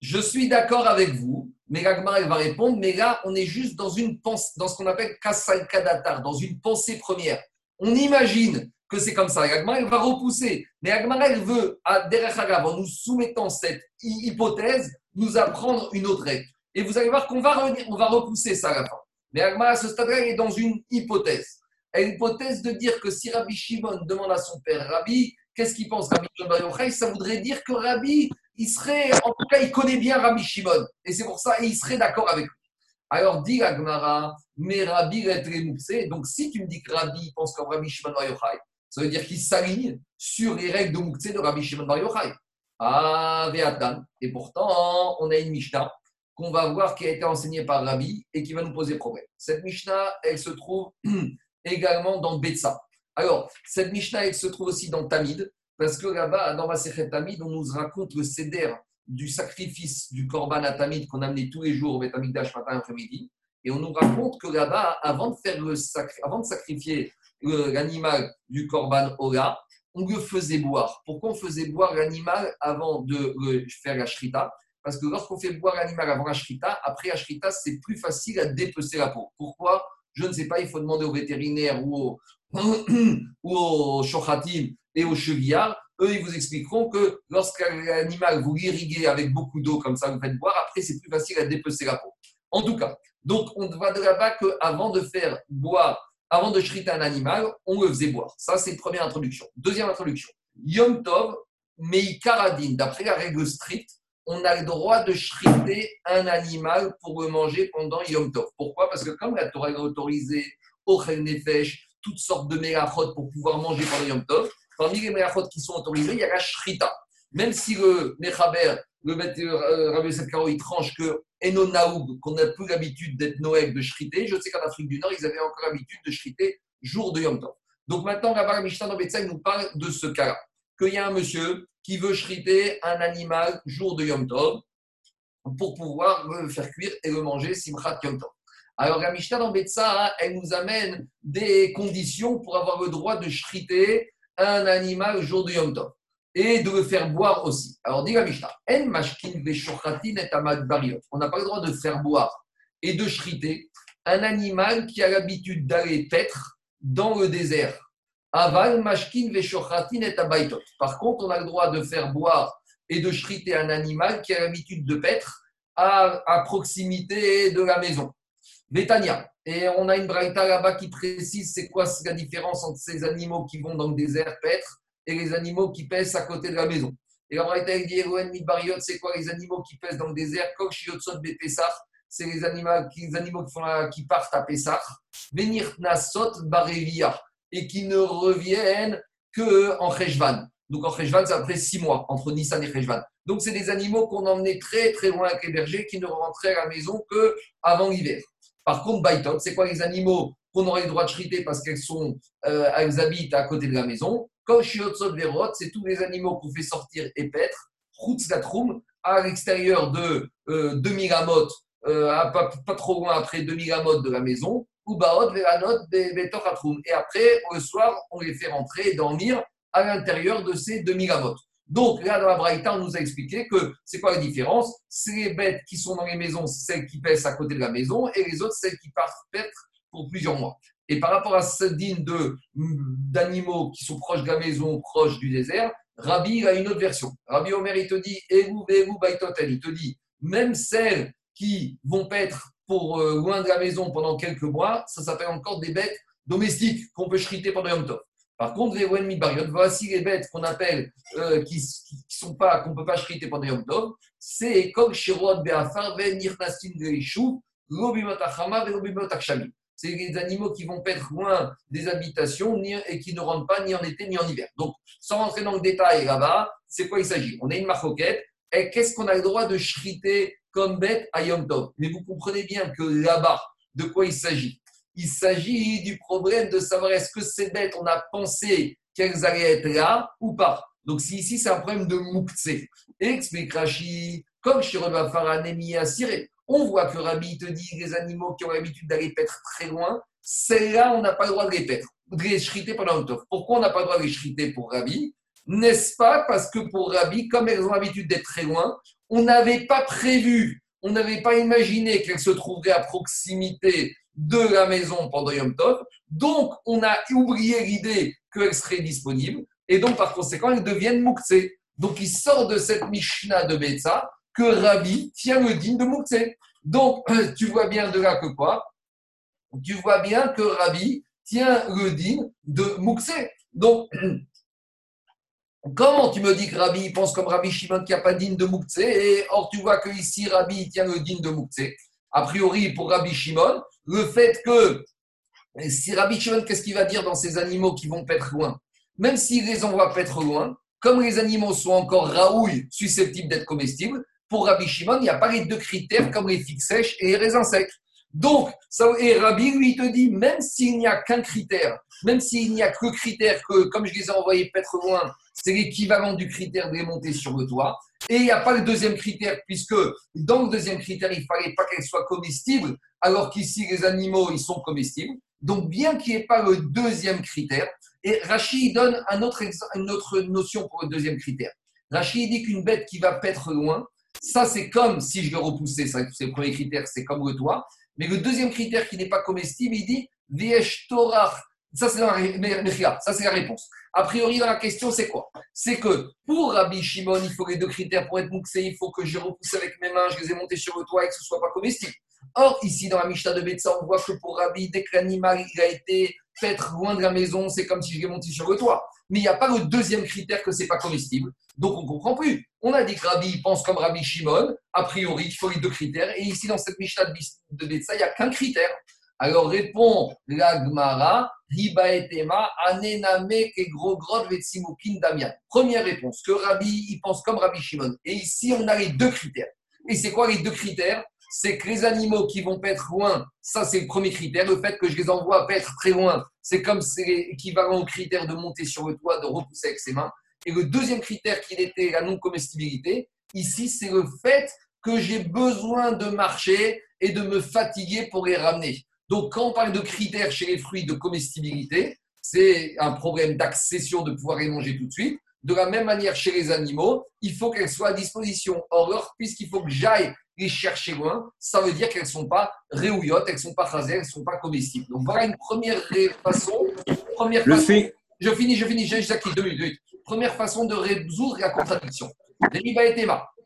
je suis d'accord avec vous, mais Gagmar, elle va répondre, mais là, on est juste dans, une pensée, dans ce qu'on appelle Kassal Kadatar, dans une pensée première. On imagine que c'est comme ça. Agmar, elle va repousser. Mais Agmar, elle veut, à Derech en nous soumettant cette hypothèse, nous apprendre une autre règle. Et vous allez voir qu'on va, on va repousser ça à la fin. Mais Agmar, à ce stade-là, est dans une hypothèse. Une hypothèse de dire que si Rabbi Shimon demande à son père, Rabbi, qu'est-ce qu'il pense Rabbi Shimon Ça voudrait dire que Rabbi, il serait, en tout cas, il connaît bien Rabbi Shimon. Et c'est pour ça, il serait d'accord avec lui. Alors, dit Agmara, mais Rabbi est Donc, si tu me dis que Rabbi pense comme Rabbi Shimon Bar Yochai, ça veut dire qu'il s'aligne sur les règles de Moukse de Rabbi Shimon Bar Yochai. Ah, Ve'atan. Et pourtant, on a une Mishnah qu'on va voir qui a été enseignée par Rabbi et qui va nous poser problème. Cette Mishnah, elle se trouve également dans Betsa. Alors, cette Mishnah, elle se trouve aussi dans Tamid, parce que là-bas, dans Maserhet Tamid, on nous raconte le céder du sacrifice du Korban à Tamid qu'on amenait tous les jours au Betamikdash matin et après-midi. Et on nous raconte que là-bas, avant de, avant de sacrifier l'animal du Korban Ola, on le faisait boire. Pourquoi on faisait boire l'animal avant de faire la Parce que lorsqu'on fait boire l'animal avant la après la c'est plus facile à dépecer la peau. Pourquoi? Je ne sais pas, il faut demander au vétérinaire ou au, ou au shochatim et au chevillard. Eux, ils vous expliqueront que lorsqu'un animal vous l'irriguez avec beaucoup d'eau comme ça, vous faites boire, après, c'est plus facile à dépecer la peau. En tout cas, donc on voit de là-bas qu'avant de faire boire avant de shriter un animal, on le faisait boire. Ça, c'est première introduction. Deuxième introduction. Yom Tov, Karadin. D'après la règle stricte, on a le droit de shriter un animal pour le manger pendant Yom Tov. Pourquoi? Parce que comme la Torah a autorisé Ochel Nefesh, toutes sortes de mélachot pour pouvoir manger pendant Yom Tov, parmi les mélachot qui sont autorisés, il y a la shrita. Même si le Mechaber, le euh, Rabbi Karo, il tranche que Eno qu'on n'a plus l'habitude d'être Noël, de shriter. Je sais qu'en Afrique du Nord, ils avaient encore l'habitude de shriter jour de Yom Tov. Donc maintenant, la Mishnah dans nous parle de ce cas-là. Qu'il y a un monsieur qui veut shriter un animal jour de Yom Tov pour pouvoir le faire cuire et le manger Simchat Yom Tov. Alors la Mishnah dans Betsa, elle nous amène des conditions pour avoir le droit de shriter un animal jour de Yom Tov et de le faire boire aussi. Alors, dit la Mishnah, En mashkin et. On n'a pas le droit de faire boire et de shriter un animal qui a l'habitude d'aller paître dans le désert. Aval mashkin et. Par contre, on a le droit de faire boire et de shriter un animal qui a l'habitude de paître à, proximité de la maison. Betania. Et on a une braïta là-bas qui précise c'est quoi la différence entre ces animaux qui vont dans le désert paître et les animaux qui pèsent à côté de la maison. Et la Braïta dit c'est quoi les animaux qui pèsent dans le désert? C'est les animaux, les animaux qui, font qui partent à Pessah. Venir Nasot et qui ne reviennent qu'en Cheshvan. Donc en Cheshvan, c'est après six mois, entre Nissan et Cheshvan. Donc c'est des animaux qu'on emmenait très très loin avec les bergers qui ne rentraient à la maison qu'avant l'hiver. Par contre, Baitot, c'est quoi les animaux qu'on aurait le droit de chriter parce qu'elles euh, habitent à côté de la maison? Verot, c'est tous les animaux qu'on fait sortir et paître, Gatrum, à l'extérieur de euh, 2000 amotes, euh, pas, pas, trop loin après 2000 amotes de la maison, ou Baot, Veranot, Betoratrum. Et après, le soir, on les fait rentrer et dormir à l'intérieur de ces 2000 amotes. Donc, là, dans la Braïta, on nous a expliqué que c'est quoi la différence? C'est les bêtes qui sont dans les maisons, celles qui pèsent à côté de la maison, et les autres, celles qui partent paître pour plusieurs mois. Et par rapport à ce digne d'animaux qui sont proches de la maison, proches du désert, Rabbi a une autre version. Rabbi Omer, il te dit, il te dit, même celles qui vont paître pour euh, loin de la maison pendant quelques mois, ça s'appelle encore des bêtes domestiques qu'on peut chriter pendant Yom Tov. Par contre, les Bariot, voici les bêtes qu'on appelle, euh, qui ne sont pas, qu'on ne peut pas chriter pendant Yom Tov, c'est comme Shirot Beafar Ven Nirnasin C'est les animaux qui vont être loin des habitations et qui ne rentrent pas ni en été ni en hiver. Donc, sans rentrer dans le détail là-bas, c'est quoi il s'agit? On a une maroquette. Et qu'est-ce qu'on a le droit de chriter comme bête à Yom Tov? Mais vous comprenez bien que là-bas, de quoi il s'agit? Il s'agit du problème de savoir est-ce que ces bêtes, on a pensé qu'elles allaient être là ou pas. Donc, si ici, c'est un problème de moukse. Explique Rashi, comme Shiroba à Siré, on voit que Rabbi te dit les animaux qui ont l'habitude d'aller paître très loin, celles-là, on n'a pas le droit de les paître, de les chriter pendant le temps. Pourquoi on n'a pas le droit de les chriter pour Rabbi? N'est-ce pas parce que pour Rabbi, comme elles ont l'habitude d'être très loin, on n'avait pas prévu, on n'avait pas imaginé qu'elles se trouveraient à proximité de la maison pendant Yom Tov. Donc, on a oublié l'idée qu'elles seraient disponibles. Et donc, par conséquent, elles deviennent Moukse. Donc, il sort de cette Mishnah de Betsa que Rabbi tient le digne de Moukse. Donc, tu vois bien de là que quoi? Tu vois bien que Rabbi tient le digne de Moukse. Donc, comment tu me dis que Rabbi pense comme Rabbi Shimon qui n'a pas digne de Moukse Et or, tu vois que ici, Rabbi tient le digne de Moukse. A priori, pour Rabbi Shimon, le fait que si Rabbi Shimon, qu'est-ce qu'il va dire dans ces animaux qui vont être loin? Même s'il les envoie être loin, comme les animaux sont encore raouilles, susceptibles d'être comestibles, pour Rabbi Shimon, il n'y a pas les deux critères comme les figues sèches et les raisins secs. Donc, et Rabbi, lui, te dit, même s'il n'y a qu'un critère, même s'il n'y a que critère que, comme je les ai envoyés peut-être loin, c'est l'équivalent du critère de les monter sur le toit, et il n'y a pas le deuxième critère, puisque dans le deuxième critère, il ne fallait pas qu'elle soit comestible, alors qu'ici, les animaux, ils sont comestibles. Donc, bien qu'il n'y ait pas le deuxième critère, et Rachid donne un autre, une autre notion pour le deuxième critère. Rachid dit qu'une bête qui va paître loin, ça, c'est comme si je le repoussais, c'est le premier critère, c'est comme le toit. Mais le deuxième critère qui n'est pas comestible, il dit Viesh Torah. Ça, c'est la, ça, c'est la réponse. A priori, dans la question, c'est quoi? C'est que pour Rabbi Shimon, il faut les deux critères pour être mouxé. Il faut que je repousse avec mes mains, je les ai montés sur le toit et que ce ne soit pas comestible. Or, ici, dans la Mishnah de Betsa, on voit que pour Rabbi, dès que l'animal a été fait loin de la maison, c'est comme si je l'ai monté sur le toit. Mais il n'y a pas le deuxième critère que ce n'est pas comestible. Donc, on ne comprend plus. On a dit que Rabbi pense comme Rabbi Shimon. A priori, il faut les deux critères. Et ici, dans cette Mishnah de Betsa, il n'y a qu'un critère. Alors, répond l'Agmara, Riba etema, anename et gros damian. Première réponse, que Rabbi, il pense comme Rabbi Shimon. Et ici, on a les deux critères. Et c'est quoi les deux critères? C'est que les animaux qui vont paître loin, ça c'est le premier critère. Le fait que je les envoie paître très loin, c'est comme c'est équivalent au critère de monter sur le toit, de repousser avec ses mains. Et le deuxième critère qui était la non-comestibilité, ici c'est le fait que j'ai besoin de marcher et de me fatiguer pour les ramener. Donc quand on parle de critères chez les fruits de comestibilité, c'est un problème d'accession de pouvoir les manger tout de suite. De la même manière, chez les animaux, il faut qu'elles soient à disposition. Or, puisqu'il faut que j'aille les chercher loin, ça veut dire qu'elles ne sont pas réouillottes, elles ne sont pas rasées, elles ne sont pas comestibles. Donc voilà une première façon. Première Le fait. Je finis, je finis, j'ai juste acquis deux minutes. Première façon de résoudre la contradiction.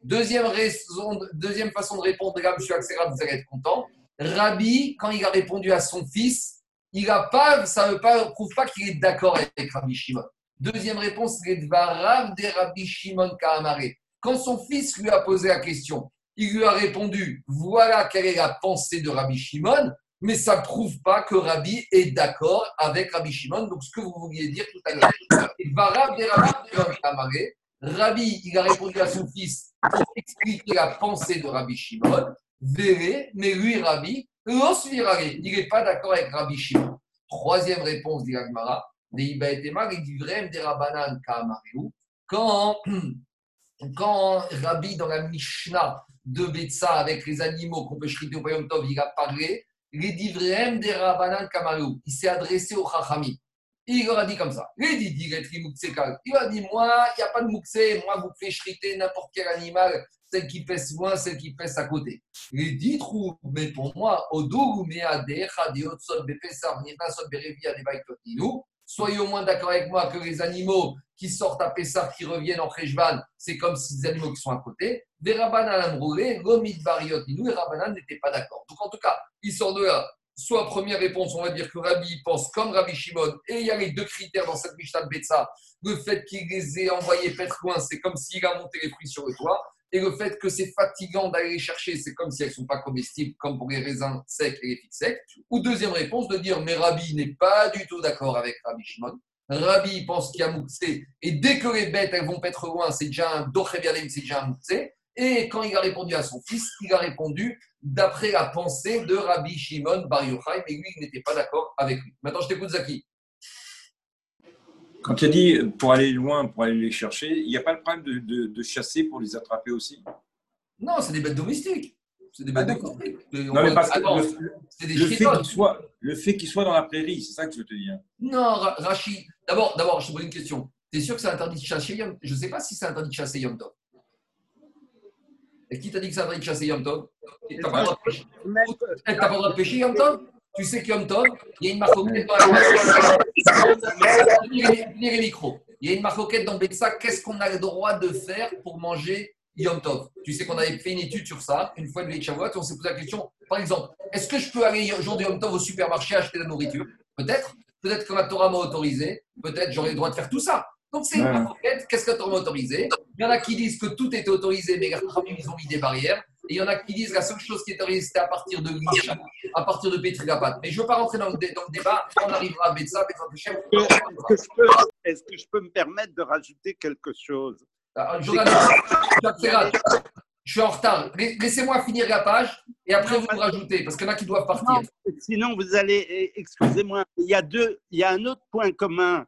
Deuxième, raison, deuxième façon de répondre, là, M. Axera, vous allez être content. Rabbi, quand il a répondu à son fils, il a pas, ça ne prouve pas qu'il est d'accord avec Rabbi Shimon. Deuxième réponse, c'est Dvarav de Rabbi Shimon Kahamare. Quand son fils lui a posé la question, il lui a répondu voilà quelle est la pensée de Rabbi Shimon, mais ça ne prouve pas que Rabbi est d'accord avec Rabbi Shimon. Donc, ce que vous vouliez dire tout à l'heure. Rabbi, il a répondu à son fils pour expliquer la pensée de Rabbi Shimon. Verrez, mais lui, Rabbi, il n'est pas d'accord avec Rabbi Shimon. Troisième réponse dit quand, quand Rabbi, dans la Mishnah, de Betsa avec les animaux qu'on peut chriter au Payom Tov, il a parlé, les divrem des Rabbanan Kamalou. Il s'est adressé au Chachami. Il leur a dit comme ça. Il a dit Moi, il n'y a pas de moukse, moi, vous pouvez chriter n'importe quel animal, celle qui pèse loin, celle qui pèse à côté. Il dit mais pour moi, Odo, Meade, Chadiot, Sot, Bepesar, Nina, Sot, soyez au moins d'accord avec moi que les animaux qui sortent à Pessah, qui reviennent en Khejban, c'est comme si des animaux qui sont à côté. Des Rabbanan brûlé, Gomit Bariot, nous, les Rabbanan n'étaient pas d'accord. Donc en tout cas, ils sortent de là. Soit première réponse, on va dire que Rabbi pense comme Rabbi Shimon, et il y a les deux critères dans cette Mishnah de Betsa. Le fait qu'il les ait envoyés pêtre loin, c'est comme s'il a monté les fruits sur le toit. Et le fait que c'est fatigant d'aller chercher, c'est comme si elles ne sont pas comestibles, comme pour les raisins secs et les figues secs. Ou deuxième réponse, de dire, mais Rabbi n'est pas du tout d'accord avec Rabbi Shimon. Rabbi pense qu'il y a Mouxé, et dès que les bêtes elles vont être loin, c'est déjà un c'est déjà un. Et quand il a répondu à son fils, il a répondu d'après la pensée de Rabbi Shimon Bar Yochai, mais lui, il n'était pas d'accord avec lui. Maintenant, je t'écoute, Zaki. Quand tu as dit pour aller loin, pour aller les chercher, il n'y a pas le problème de, chasser pour les attraper aussi? Non, c'est des bêtes domestiques. C'est des bêtes ah, domestiques. Non, mais parce que le, fait qu'il soit, le fait qu'il soit dans la prairie, c'est ça que je veux te dire. Non, Rachid. D'abord, d'abord, je te pose une question. Tu es sûr que c'est interdit de chasser Yom Je ne sais pas si c'est interdit de chasser Yom Tov. Et qui t'a dit que c'est interdit de chasser Yom Tov? Tu n'as pas le droit de pêcher? Yom Tov? Tu sais qu'Yom Tov, il y a une dans la les micros. Il y a une marcoquette dans Betsa. Qu'est-ce qu'on a le droit de faire pour manger Yom Tov? Tu sais qu'on avait fait une étude sur ça, une fois de et on s'est posé la question, par exemple, est-ce que je peux aller jour de Yom Tov au supermarché acheter de la nourriture? Peut-être. Peut-être que la Torah m'a autorisé. Peut-être j'aurais le droit de faire tout ça. Donc c'est une marcoquette. Qu'est-ce que la Torah m'a autorisé? Il y en a qui disent que tout était autorisé, mais les ils ont mis des barrières. Et il y en a qui disent que la seule chose qui est autorisée, c'était à partir de l'isha, à partir de Pétrigapat. Mais je ne veux pas rentrer dans le, débat. On arrivera à Betsa, Betsa Est-ce que je peux me permettre de rajouter quelque chose? Ah, je, suis en retard. Laissez-moi finir la page et après vous rajoutez, parce qu'il y en a qui doivent partir. sinon, vous allez, eh, excusez-moi, il y a deux, il y a un autre point commun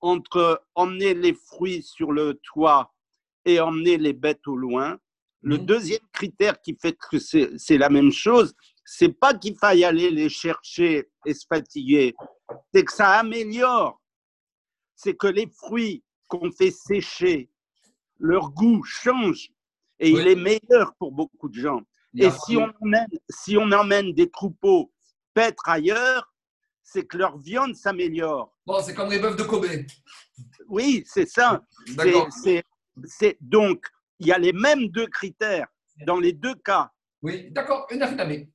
entre emmener les fruits sur le toit et emmener les bêtes au loin. Le mmh. deuxième critère qui fait que c'est la même chose, c'est pas qu'il faille aller les chercher et se fatiguer, c'est que ça améliore. C'est que les fruits qu'on fait sécher, leur goût change et il est meilleur pour beaucoup de gens. Et si on, emmène, si on emmène des troupeaux paître ailleurs, c'est que leur viande s'améliore. Bon, c'est comme les bœufs de Kobe. Oui, c'est ça. C'est donc il y a les mêmes deux critères dans les deux cas. Oui, d'accord,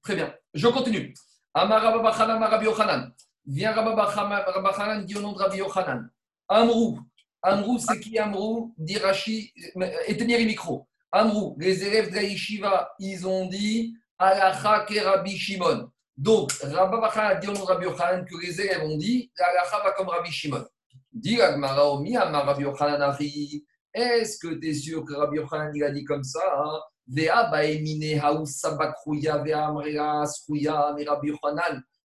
Très bien. Je continue. Rabbi Yochanan. Viens Rabbi dit au nom de Rabbi Yochanan. Amrou. Amrou, c'est qui Amrou Dit Rashi. Éteignez les micros. Amrou, les élèves de la ils ont dit Alacha ke Rabbi Shimon. Donc, Rabbi Bachan dit au Rabbi Yochanan que les élèves ont dit Alacha va comme Rabbi Shimon. Dit Agmara Omi, Amar Rabbi Yochanan est-ce que tu es sûr que Rabbi Yochanan il a dit comme ça hein?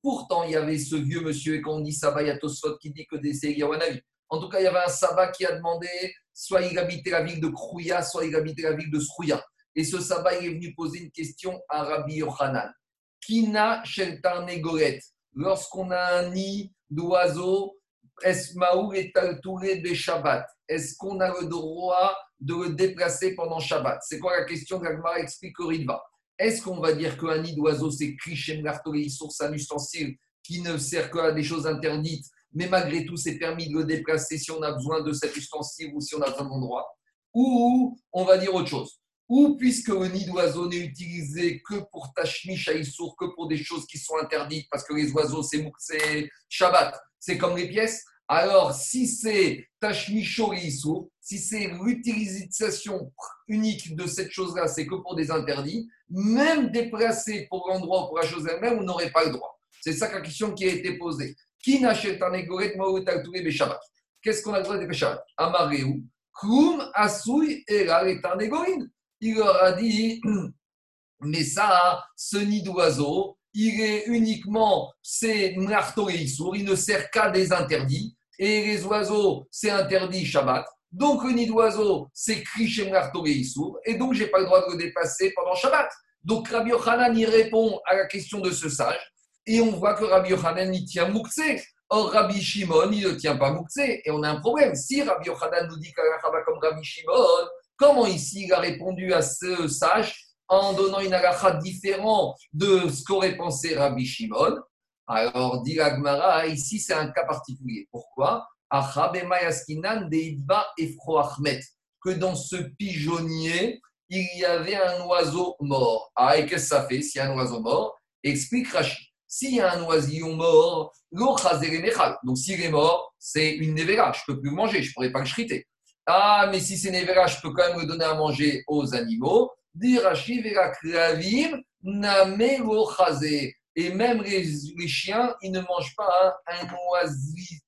Pourtant, il y avait ce vieux monsieur, et quand on dit Sabbat, il y a qui dit que des Yahuanavi. En tout cas, il y avait un Sabbat qui a demandé soit il habitait la ville de Krouya, soit il habitait la ville de Srouya. Et ce Sabbat, il est venu poser une question à Rabbi Yochanan. Kina Sheltar Negoret. Lorsqu'on a un nid d'oiseaux, Esmaou est de Shabbat est-ce qu'on a le droit de le déplacer pendant Shabbat? C'est quoi la question qu'Agmara explique au Ritva? Est-ce qu'on va dire qu'un nid d'oiseau, c'est cliché source un ustensile qui ne sert qu'à des choses interdites, mais malgré tout, c'est permis de le déplacer si on a besoin de cet ustensile ou si on a besoin d'endroit? Ou on va dire autre chose. Ou puisque le nid d'oiseau n'est utilisé que pour Tashmish Aïssour, que pour des choses qui sont interdites, parce que les oiseaux, c'est Shabbat, c'est comme les pièces, alors, si c'est Tashmichorisu, si c'est l'utilisation unique de cette chose-là, c'est que pour des interdits, même déplacé pour l'endroit ou pour la chose elle-même, on n'aurait pas le droit. C'est ça la question qui a été posée. Qui n'achète un égoret Qu'est-ce qu'on a le droit de Shabbat? Amareu, Klum Asui et Il leur a dit, mais ça, ce nid d'oiseau, il est uniquement, c'est Mnarto il ne sert qu'à des interdits. Et les oiseaux, c'est interdit Shabbat. Donc le nid d'oiseau, c'est chez Mnarto Et donc, je n'ai pas le droit de le dépasser pendant Shabbat. Donc Rabbi Yochanan y répond à la question de ce sage. Et on voit que Rabbi Yochanan y tient Moukse. Or, Rabbi Shimon, il ne tient pas Moukse. Et on a un problème. Si Rabbi Yochanan nous dit va comme Rabbi Shimon, comment ici il a répondu à ce sage en donnant une halakha différente de ce qu'aurait pensé Rabbi Shimon. Alors, dit Agmara, ici c'est un cas particulier. Pourquoi? Que dans ce pigeonnier, il y avait un oiseau mort. Ah, et qu'est-ce que ça fait s'il y a un oiseau mort? Explique Rashi. S'il y a un oisillon mort, donc s'il est mort, c'est une nevera, je ne peux plus manger, je ne pourrais pas le chriter. Ah, mais si c'est Nevera, je peux quand même le donner à manger aux animaux. Et même les, chiens, ils ne mangent pas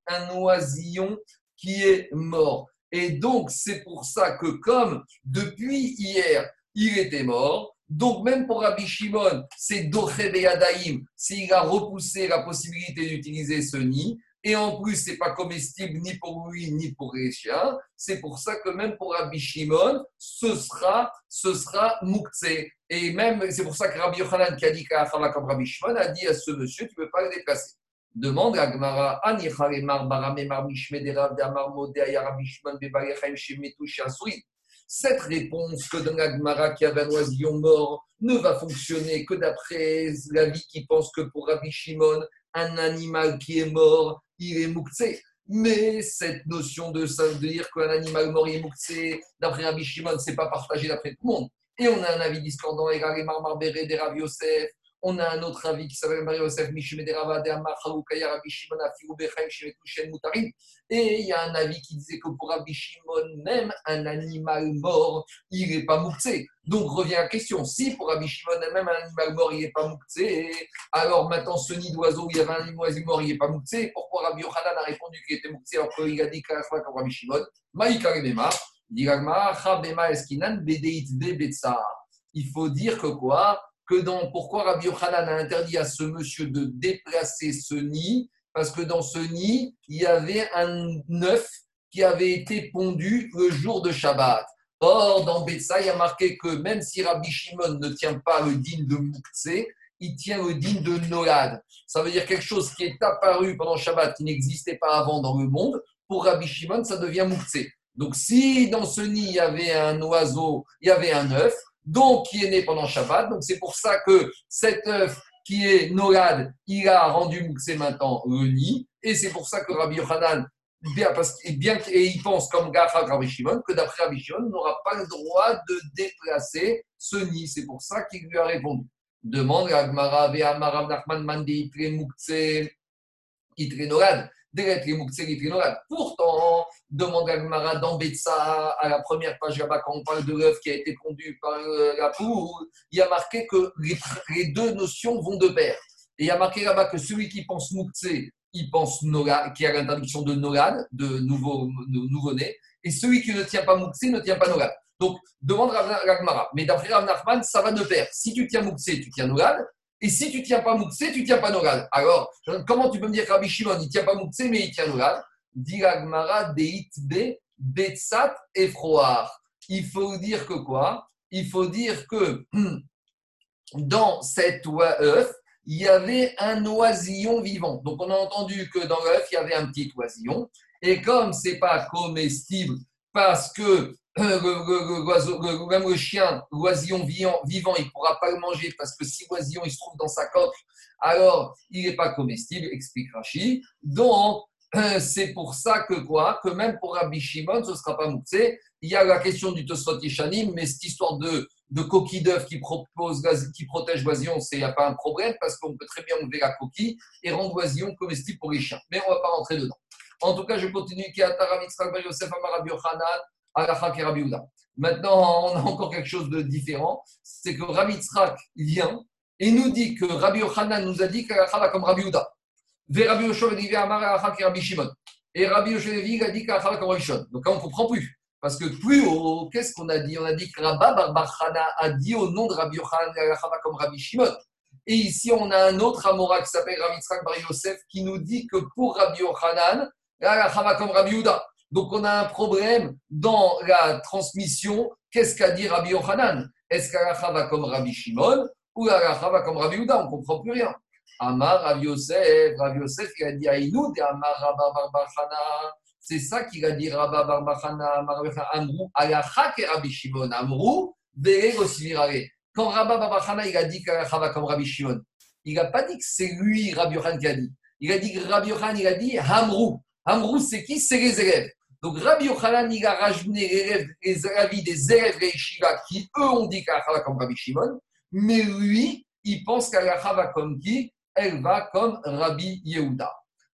un, oisillon qui est mort. Et donc, c'est pour ça que comme depuis hier, il était mort, donc même pour Rabbi Shimon, c'est Doche Beyadaim, s'il a repoussé la possibilité d'utiliser ce nid, et en plus, c'est pas comestible ni pour lui ni pour les chiens. C'est pour ça que même pour Rabbi Shimon, ce sera, ce sera Et même, c'est pour ça que Rabbi Yochanan, qui a dit qu'à comme Rabbi Shimon, a dit à ce monsieur, tu ne peux pas le déplacer. Demande à Gmara, cette réponse que donne Agmara qui avait un oisillon mort ne va fonctionner que d'après la vie qui pense que pour Rabbi Shimon, un animal qui est mort, il est mouktsé. Mais cette notion de, de dire qu'un animal mort est mouktsé, d'après Rabbi Shimon, ce n'est pas partagé d'après tout le monde. Et on a un avis discordant, et Marmar Béré, des Rav Yosef, on a un autre avis qui s'appelle Marie Yosef Et il y a un avis qui disait que pour Rabbi Shimon, même un animal mort, il n'est pas mouktsé. Donc revient la question. Si pour Rabbi Shimon, même un animal mort, il n'est pas mouktsé, alors maintenant ce nid d'oiseau il y avait un oiseau mort, il n'est pas mouktsé, pourquoi Rabbi Yochanan a répondu qu'il était mouktsé alors qu'il a dit qu'à la fois comme Rabbi Shimon il faut dire que quoi? Que dans pourquoi Rabbi Yochanan a interdit à ce monsieur de déplacer ce nid? Parce que dans ce nid, il y avait un œuf qui avait été pondu le jour de Shabbat. Or, dans Betsa, il y a marqué que même si Rabbi Shimon ne tient pas le digne de Mouktsé, il tient le digne de Nolad. Ça veut dire quelque chose qui est apparu pendant Shabbat, qui n'existait pas avant dans le monde. Pour Rabbi Shimon, ça devient Mouktsé. Donc, si dans ce nid, il y avait un oiseau, il y avait un œuf, donc qui est né pendant Shabbat. Donc c'est pour ça que cet œuf qui est Nolad, il a rendu Mouxé maintenant le nid. Et c'est pour ça que Rabbi Yochanan, bien, parce, et il pense comme Gafa Rabbi Shimon, que d'après Rabbi Shimon, n'aura pas le droit de déplacer ce nid. C'est pour ça qu'il lui a répondu. Demande à Gmara, Marav Nachman Mande Itre Mouxé, Itre Nolad. Pourtant, demande Agmara dans Betsa, à la première page là-bas, quand on parle de l'œuf qui a été pondu par euh, la poule, il y a marqué que les, deux notions vont de pair. Et il y a marqué là-bas que celui qui pense Moukse, il pense Nolad, qui a l'interdiction de Nolad, de nouveau-né, et celui qui ne tient pas Moukse ne tient pas Nolad. Donc, demande Agmara. Mais d'après Rav Nachman, ça va de pair. Si tu tiens Moukse, tu tiens Nolad. Et si tu tiens pas Moukse, tu tiens pas Nogad. Alors, comment tu peux me dire que Rabbi Shimon, il tient pas Moukse, mais il tient Nogad Diragmara Deit Be Betsat et Froar. Il faut dire que quoi? Il faut dire que dans cet œuf, il y avait un oisillon vivant. Donc, on a entendu que dans l'œuf, il y avait un petit oisillon. Et comme ce n'est pas comestible parce que même le chien, l'oisillon vivant, il ne pourra pas le manger parce que si l'oisillon il se trouve dans sa coque, alors il n'est pas comestible, explique Rashi. Donc, c'est pour ça que quoi Que même pour Rabbi Shimon, ce ne sera pas mouxé. Il y a la question du Tosfot Yishanim, mais cette histoire de, coquille d'œuf qui, protège l'oisillon, il n'y a pas un problème parce qu'on peut très bien enlever la coquille et rendre l'oisillon comestible pour les chiens. Mais on ne va pas rentrer dedans. En tout cas, je continue. Yochanan, Maintenant, on a encore quelque chose de différent. C'est que Rabbi Tzrak vient et nous dit que Rabbi Yochanan nous a dit qu'Alacha va comme Rabbi Uda. Et Rabbi Shimon. Et Rabbi Yoshua a dit qu'Alacha va comme Rabbi Shimon. Donc là, on ne comprend plus. Parce que plus qu'est-ce qu'on a dit? On a dit que Rabba a dit au nom de Rabbi Yochanan comme Rabbi Shimon. Et ici, on a un autre Amora qui s'appelle Rabbi Tzrak Bar Yosef qui nous dit que pour Rabbi Yochanan, Alacha va comme Rabbi Uda. Donc on a un problème dans la transmission. Qu'est-ce qu'a dit Rabbi Yochanan? Est-ce qu'Alacha va comme Rabbi Shimon ou Alacha va comme Rabbi Uda On ne comprend plus rien. Amar Rabbi Yosef, Rabbi Yosef, il a dit Aïnoud et Amar Rabba Barbachana. C'est ça qu'il a dit Rabba Barbachana, Amrou, Alacha et Rabbi Shimon. Amrou, Virare. Quand Rabba Barbachana, il a dit qu'Alacha va comme Rabbi Shimon, il n'a pas dit que c'est lui, Rabbi Yochanan, qui a dit. Il a dit que Rabbi Yochanan, il a dit Amrou. Amrou, c'est qui? C'est les élèves. Donc Rabbi Yochanan, il a rajouté les avis des élèves de Shiva qui, eux, ont dit qu'Alacha comme Rabbi Shimon, mais lui, il pense qu'Alacha va comme qui? Elle va comme Rabbi Yehuda.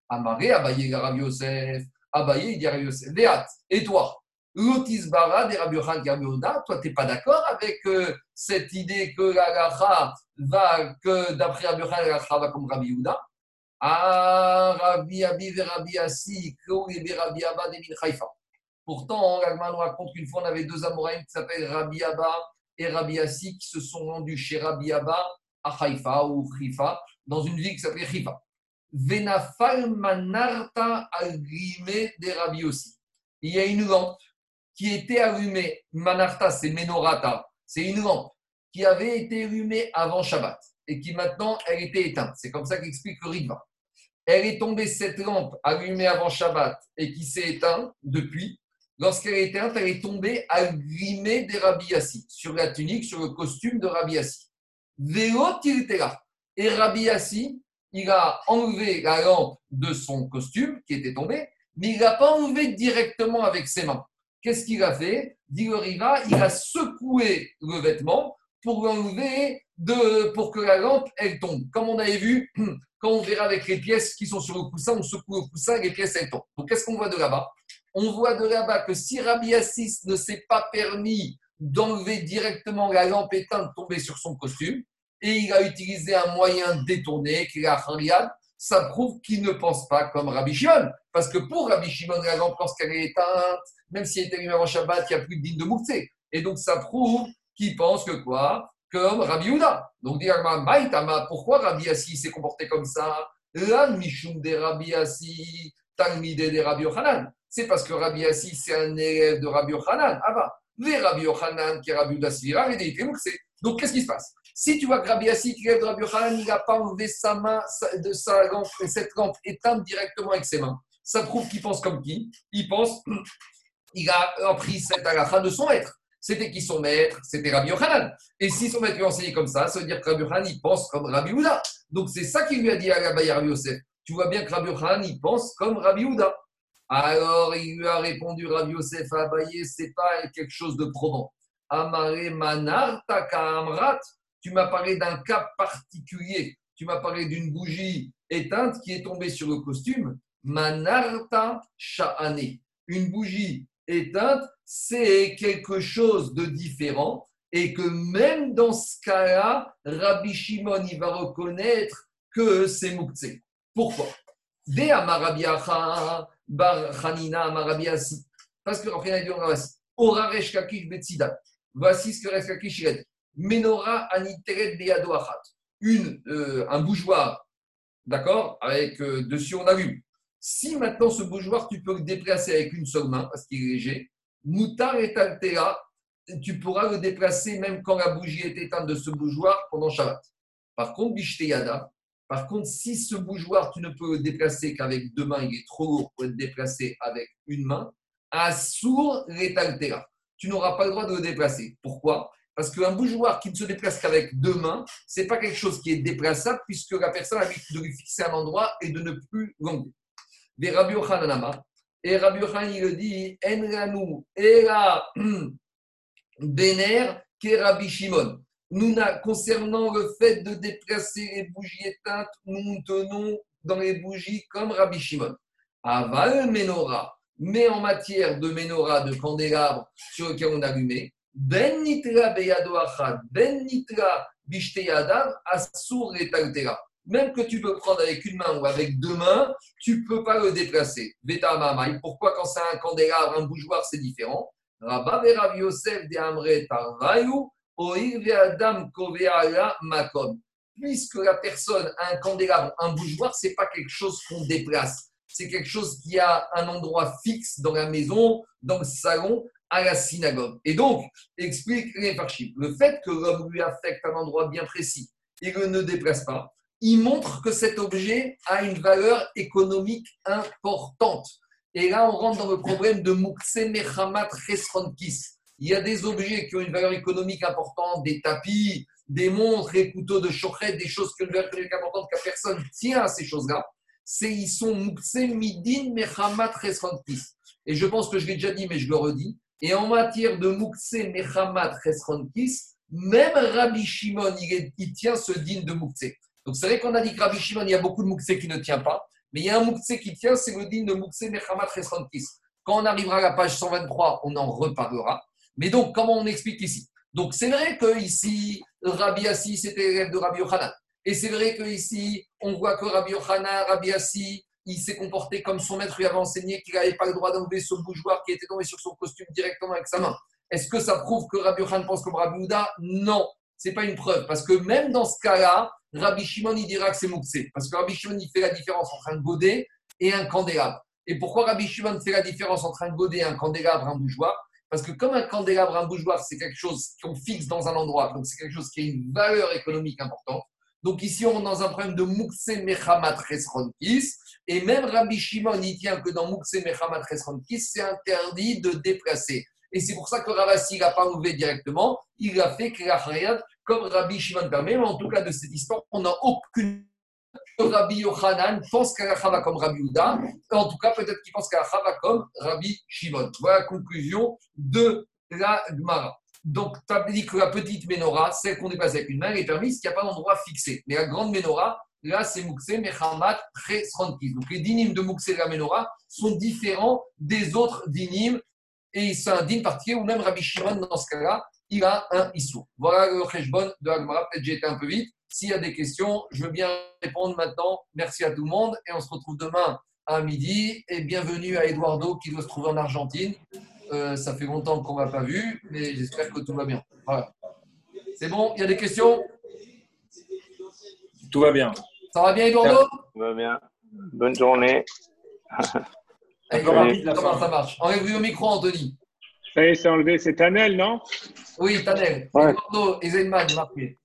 Amaré, Abaye, Rabbi Yosef. Abaye, il dit Rabbi Yosef. Léat, et toi? Lotisbara des Rabbi toi, tu n'es pas d'accord avec euh, cette idée que la va, que d'après Rabbi la va comme Rabbi Yehuda? Ah, Rabbi Abi Rabbi Assi, et Rabbi Abba de Haifa. Pourtant, nous raconte qu'une fois, on avait deux Amoraïm qui s'appellent Rabbi Abba et Rabbi Assi qui se sont rendus chez Rabbi Abba à Haïfa ou Haifa, dans une ville qui s'appelait Haifa. Venafal Manarta al des aussi. Il y a une lampe qui était allumée, Manarta, c'est Menorata, c'est une lampe qui avait été allumée avant Shabbat et qui maintenant, elle était éteinte. C'est comme ça qu'explique le Ritva. Elle est tombée, cette lampe allumée avant Shabbat et qui s'est éteinte depuis. Lorsqu'elle est éteinte, elle est tombée allumée des Rabbi sur la tunique, sur le costume de Rabbi Yassi. Et Rabbi Yassi, il a enlevé la lampe de son costume qui était tombée, mais il ne l'a pas enlevé directement avec ses mains. Qu'est-ce qu'il a fait? Dit le Riva, il a secoué le vêtement pour l'enlever de, pour que la lampe, elle tombe. Comme on avait vu, quand on verra avec les pièces qui sont sur le coussin, on secoue le coussin et les pièces, elles tombent. Donc, qu'est-ce qu'on voit de là-bas? On voit de là-bas que si Rabbi Assis ne s'est pas permis d'enlever directement la lampe éteinte tombée sur son costume, et il a utilisé un moyen détourné, qui est la ça prouve qu'il ne pense pas comme Rabbi Shimon. Parce que pour Rabbi Shimon, la lampe, lorsqu'elle est éteinte, même si elle est allumée avant Shabbat, il n'y a plus de digne de Moukse. Et donc, ça prouve qu'il pense que quoi? Comme Rabbi Houda. Donc, dit pourquoi Rabbi Assi s'est comporté comme ça? Lan Mishum de Rabbi Assi, Talmide de Rabbi Yochanan. C'est parce que Rabbi Assi, c'est un élève de Rabbi Yochanan. Ah bah, les Rabbi Yochanan, qui est Rabbi Houda Svira, et Donc, qu'est-ce qui se passe? Si tu vois que Rabbi Yassi, qui de Rabbi Yochanan, il n'a pas enlevé sa main de sa lampe, cette lampe éteinte directement avec ses mains, ça prouve qu'il pense comme qui? Il pense, il a appris cette halakha de son maître. C'était qui son maître? C'était Rabbi Yochanan. Et si son maître lui a enseigné comme ça, ça veut dire que Rabbi Yochanan, il pense comme Rabbi Houda. Donc c'est ça qu'il lui a dit à Rabbi Yosef. Tu vois bien que Rabbi Yochanan, il pense comme Rabbi Houda. Alors il lui a répondu Rabbi Yosef à Abaye, c'est pas quelque chose de probant. Amare manar amrat tu m'as parlé d'un cas particulier. Tu m'as parlé d'une bougie éteinte qui est tombée sur le costume. Manarta Sha'ane. Une bougie éteinte, c'est quelque chose de différent et que même dans ce cas-là, Rabbi Shimon, il va reconnaître que c'est Moukse. Pourquoi? Parce que Voici ce que Resh a dit. Menora aniteret beado Une, euh, un bougeoir, d'accord Avec euh, dessus on allume. Si maintenant ce bougeoir, tu peux le déplacer avec une seule main, parce qu'il est léger, mutar et altera, tu pourras le déplacer même quand la bougie est éteinte de ce bougeoir pendant Shabbat. Par contre, Bishteyada, par contre, si ce bougeoir, tu ne peux le déplacer qu'avec deux mains, il est trop lourd pour être déplacé avec une main, Assour altera. Tu n'auras pas le droit de le déplacer. Pourquoi? Parce qu'un bougeoir qui ne se déplace qu'avec deux mains, ce n'est pas quelque chose qui est déplaçable puisque la personne a l'habitude de lui fixer un endroit et de ne plus l'enlever. Des Rabbi Et Rabbi Yochanan, il dit En era bener ke Rabbi Shimon. Nous, concernant le fait de déplacer les bougies éteintes, nous tenons dans les bougies comme Rabbi Shimon. Aval menorah. Mais en matière de menorah, de candélabre sur lequel on allumait, ben nitra ben nitra asur Même que tu peux prendre avec une main ou avec deux mains, tu ne peux pas le déplacer. Pourquoi quand c'est un candélabre, un bougeoir, c'est différent? Rabba Yosef de Amre Tarvayu, Adam Makom. Puisque la personne a un candélabre, un bougeoir, ce n'est pas quelque chose qu'on déplace. C'est quelque chose qui a un endroit fixe dans la maison, dans le salon, à la synagogue. Et donc, explique les le fait que l'homme lui affecte un endroit bien précis que ne déplace pas, il montre que cet objet a une valeur économique importante. Et là, on rentre dans le problème de Mukse Mechamat Resronkis. Il y a des objets qui ont une valeur économique importante, des tapis, des montres, des couteaux de chochet, des choses qui ont une valeur économique importante que personne tient à ces choses-là. C'est ils sont Mukse Midin Mechamat Resronkis. Et je pense que je l'ai déjà dit, mais je le redis. Et en matière de Moukse Mechamat Chesronkis, même Rabbi Shimon, il, tient ce digne de Moukse. Donc c'est vrai qu'on a dit que Rabbi Shimon, il y a beaucoup de Moukse qui ne tient pas, mais il y a un Moukse qui tient, c'est le digne de Moukse Mechamat Chesronkis. Quand on arrivera à la page 123, on en reparlera. Mais donc, comment on explique ici? Donc, c'est vrai que ici, Rabbi Assi, c'était l'élève de Rabbi Yochanan. Et c'est vrai que ici, on voit que Rabbi Yochanan, Rabbi Assi, il s'est comporté comme son maître lui avait enseigné qu'il n'avait pas le droit d'enlever ce bougeoir qui était tombé sur son costume directement avec sa main. Est-ce que ça prouve que Rabbi Yochanan pense comme Rabbi Houda? Non, c'est pas une preuve. Parce que même dans ce cas-là, Rabbi Shimon, il dira que c'est Mouxé. Parce que Rabbi Shimon, il fait la différence entre un godet et un candélabre. Et pourquoi Rabbi Shimon fait la différence entre un godet, un candélabre, un bougeoir? Parce que comme un candélabre, un bougeoir, c'est quelque chose qu'on fixe dans un endroit, donc c'est quelque chose qui a une valeur économique importante. Donc ici, on est dans un problème de Mukse Mechamat Resronkis. Et même Rabbi Shimon, il tient que dans Mukse Mechamat Resronkis, c'est interdit de déplacer. Et c'est pour ça que Ravasi n'a pas enlevé directement. Il a fait Kriyat comme Rabbi Shimon permet. Mais en tout cas, de cette histoire, on n'a aucune. Rabbi Yochanan pense qu'Alacha va comme Rabbi Uda. En tout cas, peut-être qu'il pense qu'Alacha va comme Rabbi Shimon. Voilà la conclusion de la Gemara. Donc, tu as dit que la petite menorah, celle qu'on dépasse avec une main, est permise qu'il n'y a pas d'endroit fixé. Mais la grande menorah, là, c'est Moukse, Mechamat, Chesrankis. Donc, les dynimes de Moukse et la menorah sont différents des autres dynimes. Et c'est un dîme particulier, ou même Rabbi Shimon, dans ce cas-là, il a un issou. Voilà le cheshbon de Agmara. Peut-être j'ai été un peu vite. S'il y a des questions, je veux bien répondre maintenant. Merci à tout le monde et on se retrouve demain à midi. Et bienvenue à Eduardo qui doit se trouver en Argentine. Euh, ça fait longtemps qu'on ne l'a pas vu, mais j'espère que tout va bien. Voilà. C'est bon Il y a des questions? Tout va bien. Ça va bien, Eduardo Tout va bien. Bonne journée. comment ça marche? Enlève le micro, Anthony. Ça y est, c'est enlevé. C'est Tanel, non? Oui, Tanel. Ouais. Eduardo et Zeyman, marqué.